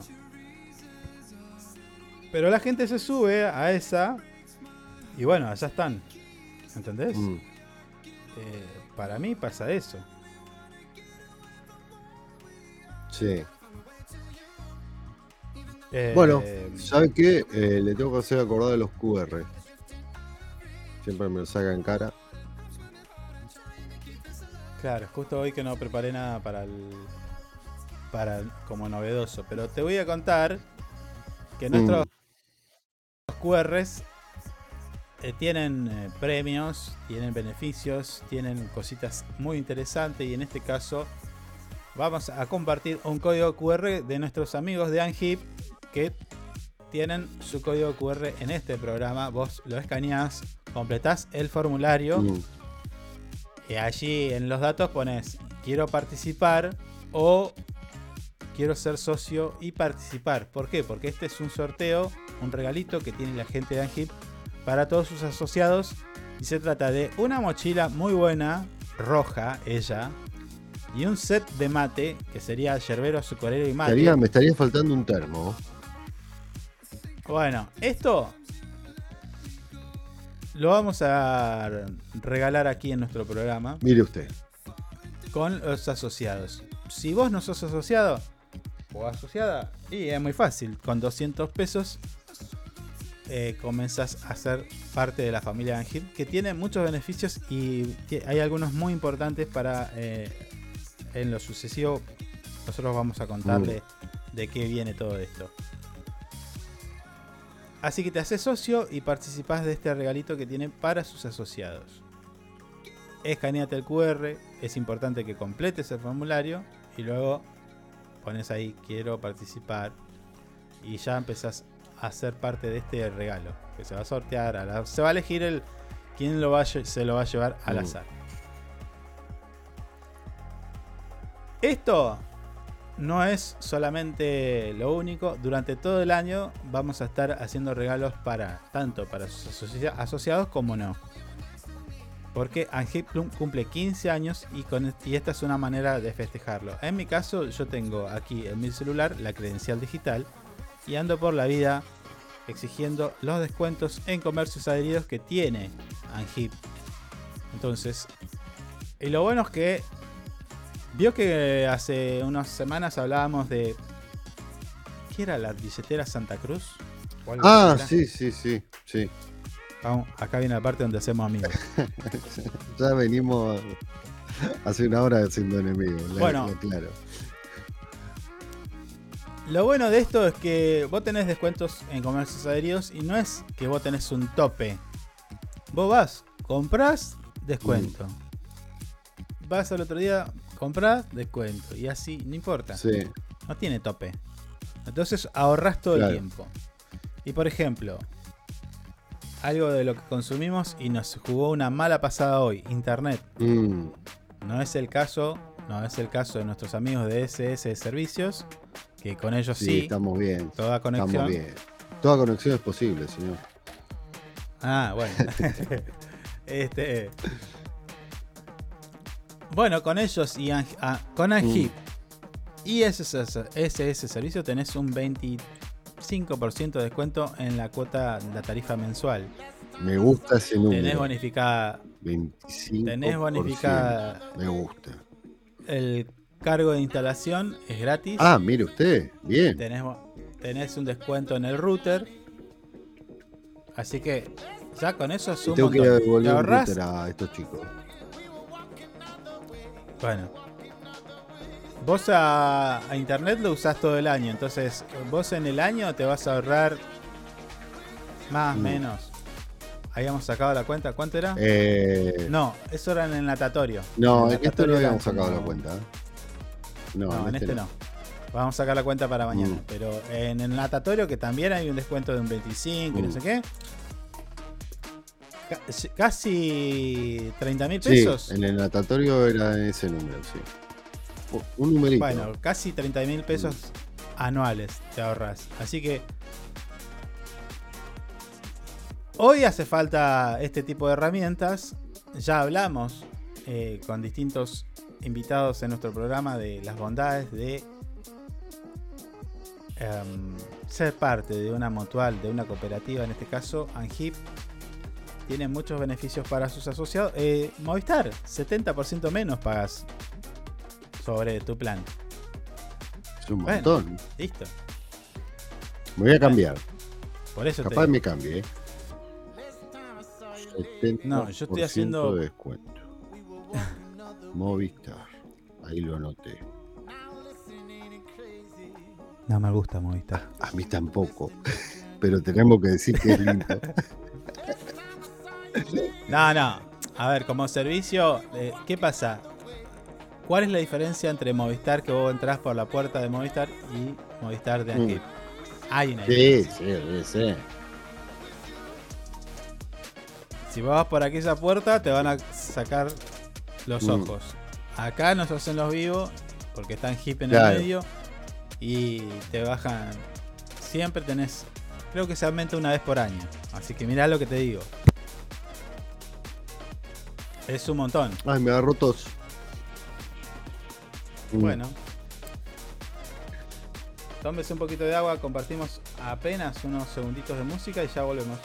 Pero la gente se sube a esa. Y bueno, allá están. ¿Entendés? Mm. Eh, para mí pasa eso. Sí. Eh, Bueno, ¿sabe qué? Eh, le tengo que hacer acordar de los QR. Siempre me lo saca en cara. Claro, justo hoy que no preparé nada para el. Para como novedoso. Pero te voy a contar que nuestros QRs eh, tienen eh, premios, tienen beneficios, tienen cositas muy interesantes. Y en este caso, vamos a compartir un código QR de nuestros amigos de Anhip que tienen su código QR en este programa. Vos lo escaneás, completás el formulario. Mm. Y allí en los datos pones quiero participar o quiero ser socio y participar. ¿Por qué? Porque este es un sorteo, un regalito que tiene la gente de Angip para todos sus asociados. Y se trata de una mochila muy buena, roja, ella, y un set de mate, que sería yerbero, azucarero y mate. Estaría- me estaría faltando un termo. Bueno, esto lo vamos a regalar aquí en nuestro programa Mire usted. con los asociados. Si vos no sos asociado o asociada, y es muy fácil, con 200 pesos eh, comenzás a ser parte de la familia Angel, que tiene muchos beneficios y hay algunos muy importantes para eh, en lo sucesivo. Nosotros vamos a contarle de qué viene todo esto. Así que te haces socio y participás de este regalito que tiene para sus asociados. Escaneate el QR, es importante que completes el formulario y luego pones ahí quiero participar y ya empezás a ser parte de este regalo que se va a sortear, a la- se va a elegir el quién lo va a se lo va a llevar al Mm. azar. Esto no es solamente lo único. Durante todo el año vamos a estar haciendo regalos para tanto para sus asocia- asociados como no. Porque Angel Plum cumple 15 años y, con, y esta es una manera de festejarlo. En mi caso, yo tengo aquí en mi celular la credencial digital y ando por la vida exigiendo los descuentos en comercios adheridos que tiene Angip. Entonces, y lo bueno es que vio que hace unas semanas hablábamos de ¿qué era la billetera Santa Cruz? ¿O algo Ah, sí, sí, sí, sí. Vamos, acá viene la parte donde hacemos amigos. ya venimos hace una hora siendo enemigos. la- Bueno. la- claro. Lo bueno de esto es que vos tenés descuentos en comercios adheridos y no es que vos tenés un tope. Vos vas, comprás, descuento. Vas al otro día, comprás, descuento. Y así, no importa. Sí. No tiene tope. Entonces ahorras todo Claro. el tiempo. Y por ejemplo, algo de lo que consumimos y nos jugó una mala pasada hoy, internet. Mm, No es el caso, no es el caso de nuestros amigos de SS Servicios, que con ellos sí, sí, estamos bien. toda conexión. Estamos bien. Toda conexión es posible, señor. Ah, bueno. este. Bueno, con ellos y Ang- ah, con Angip y SS, SS Servicio tenés un 25% de descuento en la cuota, la tarifa mensual. Me gusta ese número. Tenés bonificada 25%. tenés bonificada Me gusta. el cargo de instalación, es gratis. Ah, mire usted, bien. Tenés, tenés un descuento en el router. Así que ya con eso es un tengo que ir a devolver un ahorrás- router a estos chicos. Bueno. Vos a, a internet lo usás todo el año, entonces vos en el año te vas a ahorrar más o Mm. menos. Habíamos sacado la cuenta, ¿cuánto era? Eh, No, eso era en el natatorio. no, el en esto no habíamos sacado la cuenta. No, No, en este no. Vamos a sacar la cuenta para mañana. Mm. Pero en el natatorio, que también hay un descuento de un 25 y no Mm. sé qué. ca- Casi 30 mil Sí, pesos. en el natatorio era ese número, sí. Un numerito. Bueno, casi 30 mil pesos anuales te ahorras. Así que hoy hace falta este tipo de herramientas. Ya hablamos eh, con distintos invitados en nuestro programa de las bondades de em, ser parte de una mutual, de una cooperativa, en este caso Angip. Tiene muchos beneficios para sus asociados. Eh, Movistar, 70% menos pagas sobre tu plan. Es un Bueno, montón. Listo. Me voy a cambiar. Por eso te Capaz digo. me cambie. ¿eh? 70% No, yo estoy haciendo- de descuento. Movistar. Ahí lo anoté. No me gusta Movistar. A mí tampoco. Pero tenemos que decir que es lindo. No, no. A ver, como servicio, eh, ¿qué pasa? ¿Cuál es la diferencia entre Movistar que vos entrás por la puerta de Movistar y Movistar de Mm. Angip? Hay una Sí, diferencia. sí, debe ser. Si vas por aquella puerta, te van a sacar los Mm. ojos. Acá nos hacen los vivos porque están hip en Claro. el medio y te bajan. Siempre tenés. Creo que se aumenta una vez por año. Así que mirá lo que te digo. Es un montón. Ay, me agarró tos. Mm. Bueno. Tómese un poquito de agua, compartimos apenas unos segunditos de música y ya volvemos.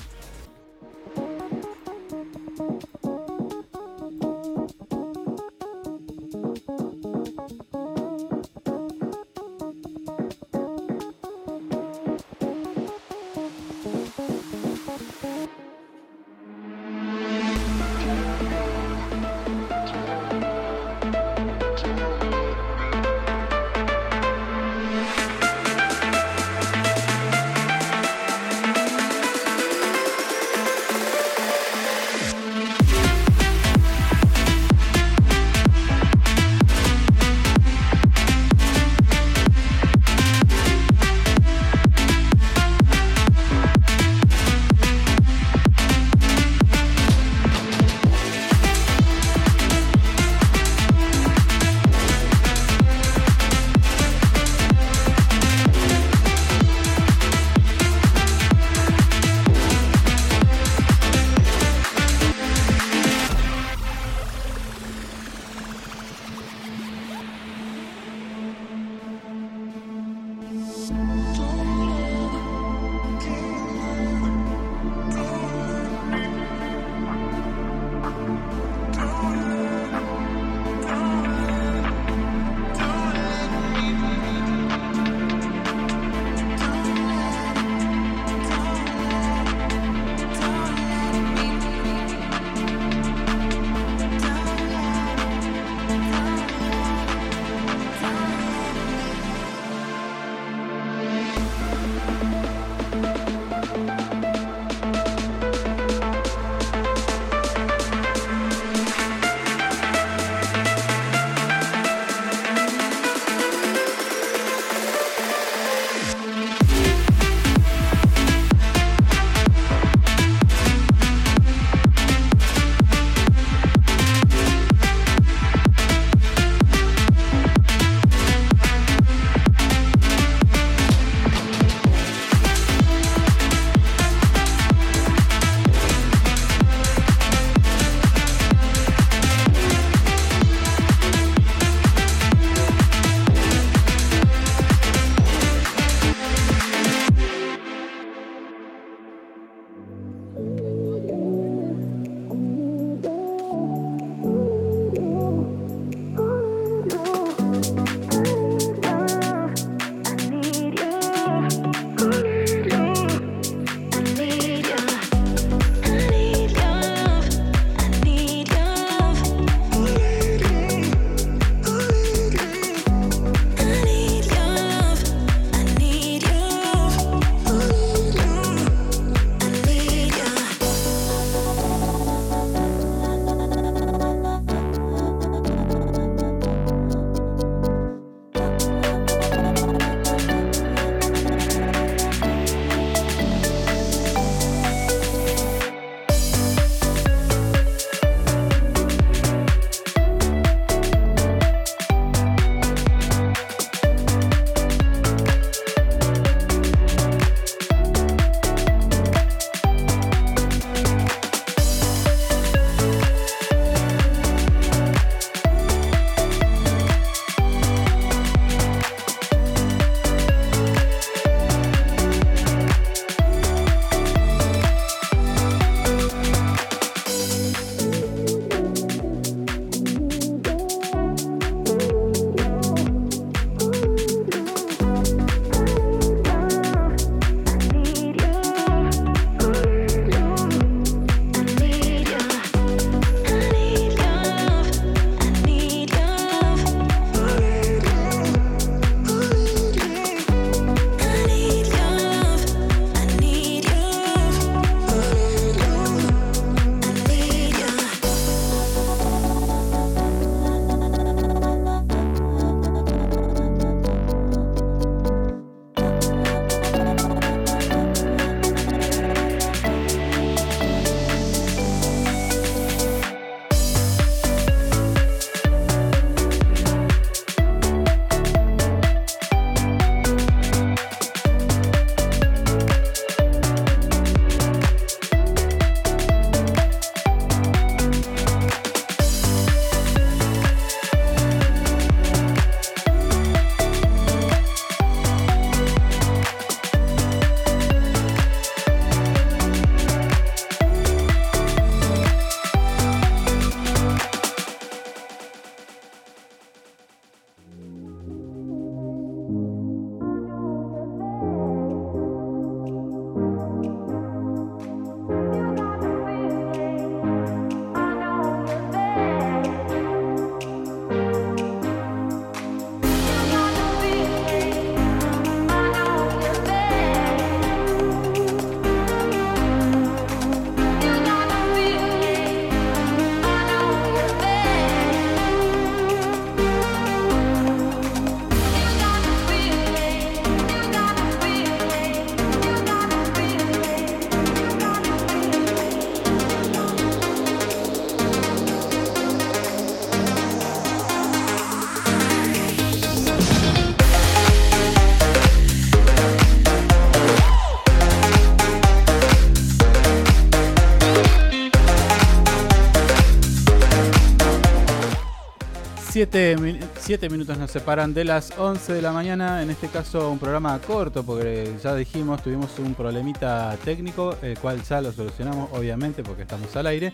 Siete, min- siete minutos nos separan de las 11 de la mañana. En este caso, un programa corto, porque ya dijimos, tuvimos un problemita técnico, el cual ya lo solucionamos, obviamente, porque estamos al aire.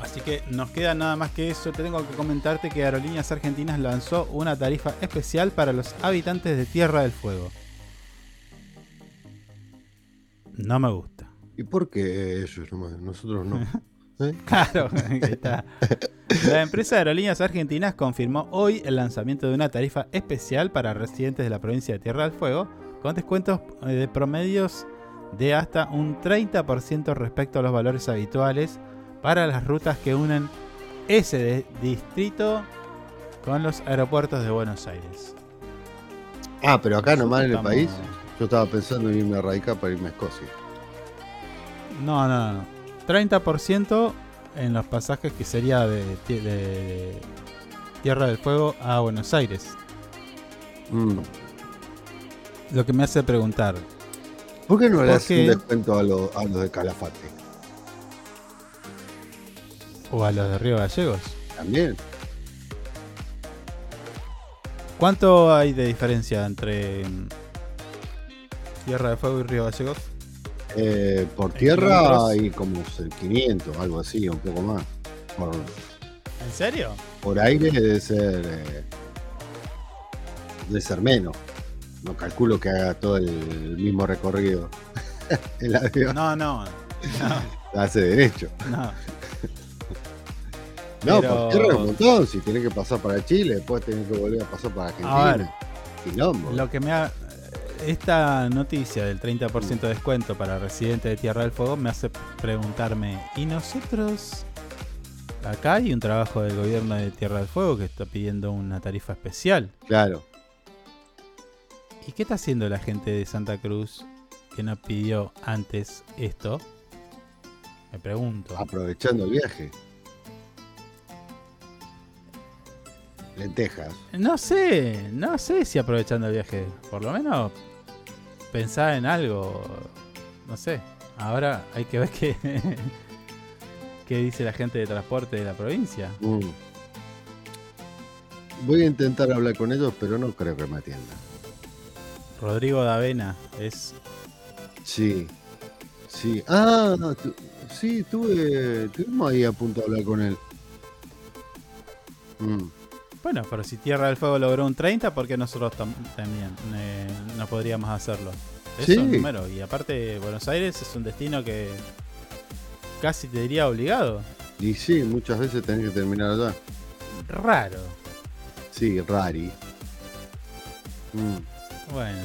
Así que nos queda nada más que eso. Tengo que comentarte que Aerolíneas Argentinas lanzó una tarifa especial para los habitantes de Tierra del Fuego. No me gusta. ¿Y por qué ellos? Nosotros no. ¿Eh? Claro, está. La empresa Aerolíneas Argentinas confirmó hoy el lanzamiento de una tarifa especial para residentes de la provincia de Tierra del Fuego, con descuentos eh, de promedios de hasta un 30% respecto a los valores habituales para las rutas que unen ese de- distrito con los aeropuertos de Buenos Aires. Ah, pero acá nomás en el país. Yo estaba pensando en irme a radicar para irme a Escocia. No, no, no. 30% en los pasajes que sería de, tie- de Tierra del Fuego a Buenos Aires. Mm. Lo que me hace preguntar, ¿Por qué no le ¿Por haces qué? un descuento a, los- a los de Calafate? o a los de Río Gallegos, También. ¿cuánto hay de diferencia entre mm, Tierra del Fuego y Río Gallegos? Eh, por ¿En tierra hay como 500, algo así, un poco más. Por, ¿En serio? por aire debe ser. eh, debe ser menos. No calculo que haga todo el, el mismo recorrido. el avión No, no, no, hace derecho. no. No, Pero- por tierra es un montón. Si tenés que pasar para Chile, después tenés que volver a pasar para Argentina. A ver. Quilombo. Lo que me ha... Esta noticia del 30% de descuento para residentes de Tierra del Fuego me hace preguntarme, ¿y nosotros? Acá hay un trabajo del gobierno de Tierra del Fuego que está pidiendo una tarifa especial. Claro. ¿Y qué está haciendo la gente de Santa Cruz que no pidió antes esto? Me pregunto. Aprovechando el viaje. Lentejas. No sé, no sé si aprovechando el viaje. Por lo menos pensar en algo. No sé. Ahora hay que ver qué, qué dice la gente de transporte de la provincia. Mm. Voy a intentar hablar con ellos, pero no creo que me atiendan. Rodrigo Davena es. Sí. Sí. Ah, no, tu- sí, tuve, estuvimos ahí a punto de hablar con él. Mm. Bueno, pero si Tierra del Fuego logró un 30, ¿por qué nosotros tam- también eh, no podríamos hacerlo? Es Sí. un número. Y aparte, Buenos Aires es un destino que casi te diría obligado. Y sí, muchas veces tenés que terminar allá. Raro. Sí, rari. Mm. Bueno,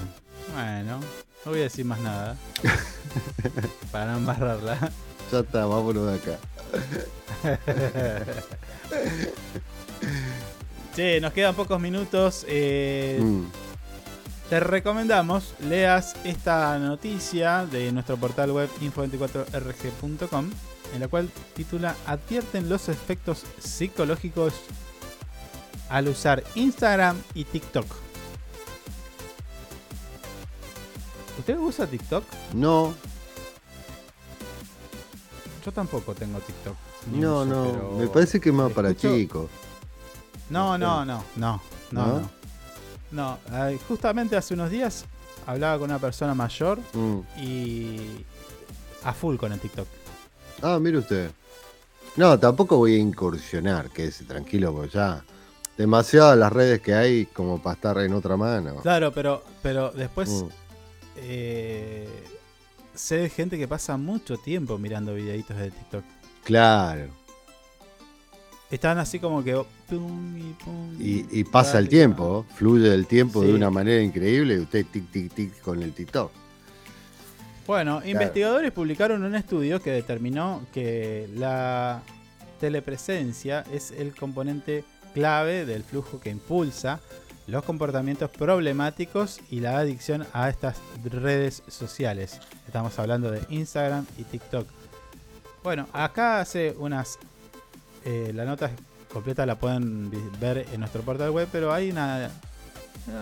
bueno, no voy a decir más nada. para no embarrarla. Ya está, vámonos de acá. Che, nos quedan pocos minutos. eh, Mm. Te recomendamos leas esta noticia de nuestro portal web info24rg.com en la cual titula Advierten los efectos psicológicos al usar Instagram y TikTok. ¿Usted usa TikTok? No, Yo tampoco tengo TikTok. no, uso, no. Me parece que es más para chicos. No, no, no, no, no, ¿No? no. No, eh, justamente hace unos días hablaba con una persona mayor Mm. y a full con el TikTok. Ah, mire usted. No, tampoco voy a incursionar, quédese tranquilo, porque ya. Demasiadas las redes que hay como para estar en otra mano. Claro, pero, pero después Mm. eh, sé de gente que pasa mucho tiempo mirando videitos de TikTok. Claro. Están así como que... pum y pum, Y, y pasa el tiempo, fluye el tiempo Sí. de una manera increíble y usted tic, tic, tic con el TikTok. Bueno, investigadores publicaron un estudio que determinó que la telepresencia es el componente clave del flujo que impulsa los comportamientos problemáticos y la adicción a estas redes sociales. Estamos hablando de Instagram y TikTok. Bueno, acá hace unas... eh, la nota completa la pueden ver en nuestro portal web, pero hay una,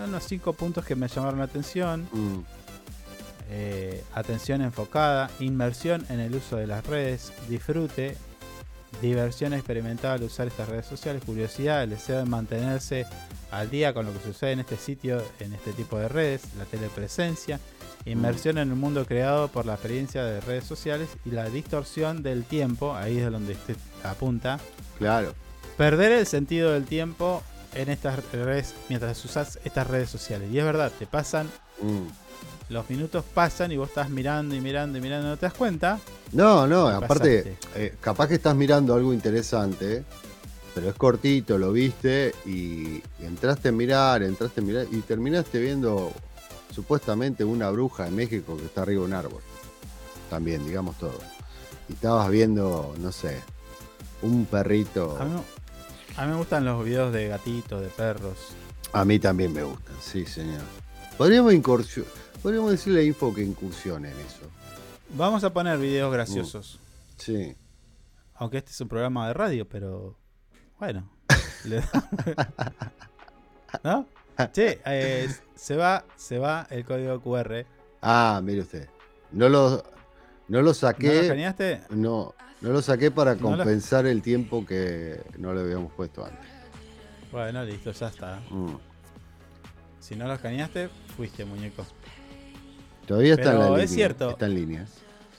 unos cinco puntos que me llamaron la atención. Mm. Eh, atención enfocada, inmersión en el uso de las redes, disfrute, diversión experimental al usar estas redes sociales, curiosidad, el deseo de mantenerse al día con lo que sucede en este sitio, en este tipo de redes, la telepresencia, inmersión en el mundo creado por la experiencia de redes sociales y la distorsión del tiempo, ahí es donde este apunta, Claro. perder el sentido del tiempo en estas redes mientras usas estas redes sociales. Y es verdad, te pasan, Mm. los minutos pasan y vos estás mirando y mirando y mirando, no te das cuenta. No, no, Te aparte, eh, capaz que estás mirando algo interesante, pero es cortito, lo viste y, y entraste a mirar, entraste a mirar y terminaste viendo supuestamente una bruja en México que está arriba de un árbol. También, digamos todo. Y estabas viendo, no sé, un perrito. A mí, a mí me gustan los videos de gatitos, de perros. A mí también me gustan, sí, señor. Podríamos, podríamos decirle a Info que incursione en eso. Vamos a poner videos graciosos. Sí. Aunque este es un programa de radio, pero bueno. le ¿No? Che, eh, se va, se va el código QR. Ah, mire usted. No lo, no lo saqué. ¿No lo escaneaste? No, no lo saqué para No lo- compensar el tiempo que no le habíamos puesto antes. Bueno, listo, ya está. Mm. Si no lo escaneaste, fuiste, muñeco. Todavía está en la Pero línea. es cierto. Está en línea.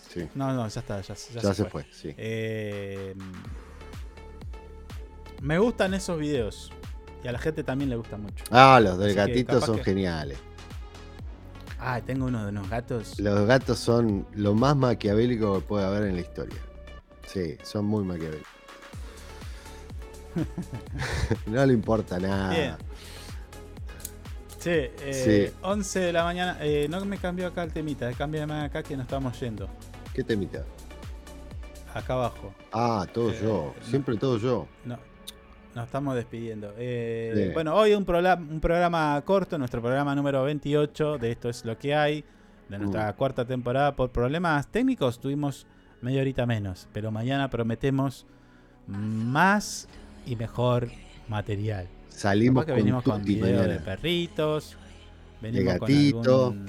Sí. No, no, ya está, ya, Ya se fue, sí. Eh, me gustan esos videos. Y a la gente también le gusta mucho. Ah, los del Así gatito son que- geniales. Ah, tengo uno de unos gatos. Los gatos son lo más maquiavélico que puede haber en la historia. Sí, son muy maquiavélicos. no le importa nada. Bien. Che, eh, Sí. 11 de la mañana. eh, no me cambió acá el temita, cámbiame acá que nos estamos yendo. ¿Qué temita? Acá abajo. Ah, todo Eh, yo. no. Siempre todo yo. No, nos estamos despidiendo. Eh, Sí. Bueno, hoy un, un programa corto, nuestro programa número 28 de Esto es lo que hay, de nuestra cuarta temporada. Por problemas técnicos tuvimos media horita menos, pero mañana prometemos más y mejor material. Salimos que con venimos con videos de perritos, venimos gatito. con algún,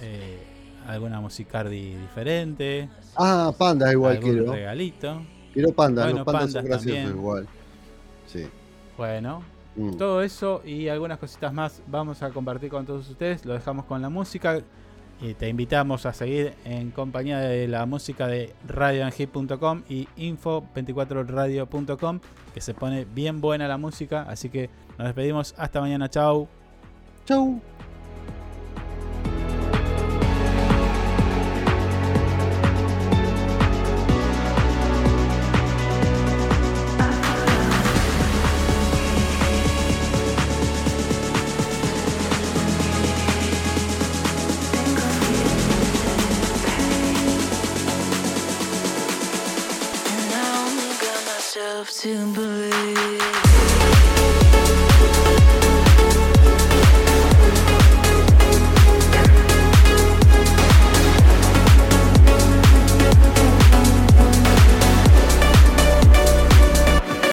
eh, alguna musicardi diferente. Ah, panda igual algún quiero. regalito. Quiero panda, Bueno, los pandas son pandas graciosos igual. Sí. Bueno, Mm. todo eso y algunas cositas más vamos a compartir con todos ustedes. Lo dejamos con la música y te invitamos a seguir en compañía de la música de radioangip.com y info24radio.com que se pone bien buena la música. Así que nos despedimos. Hasta mañana. Chau. Chau.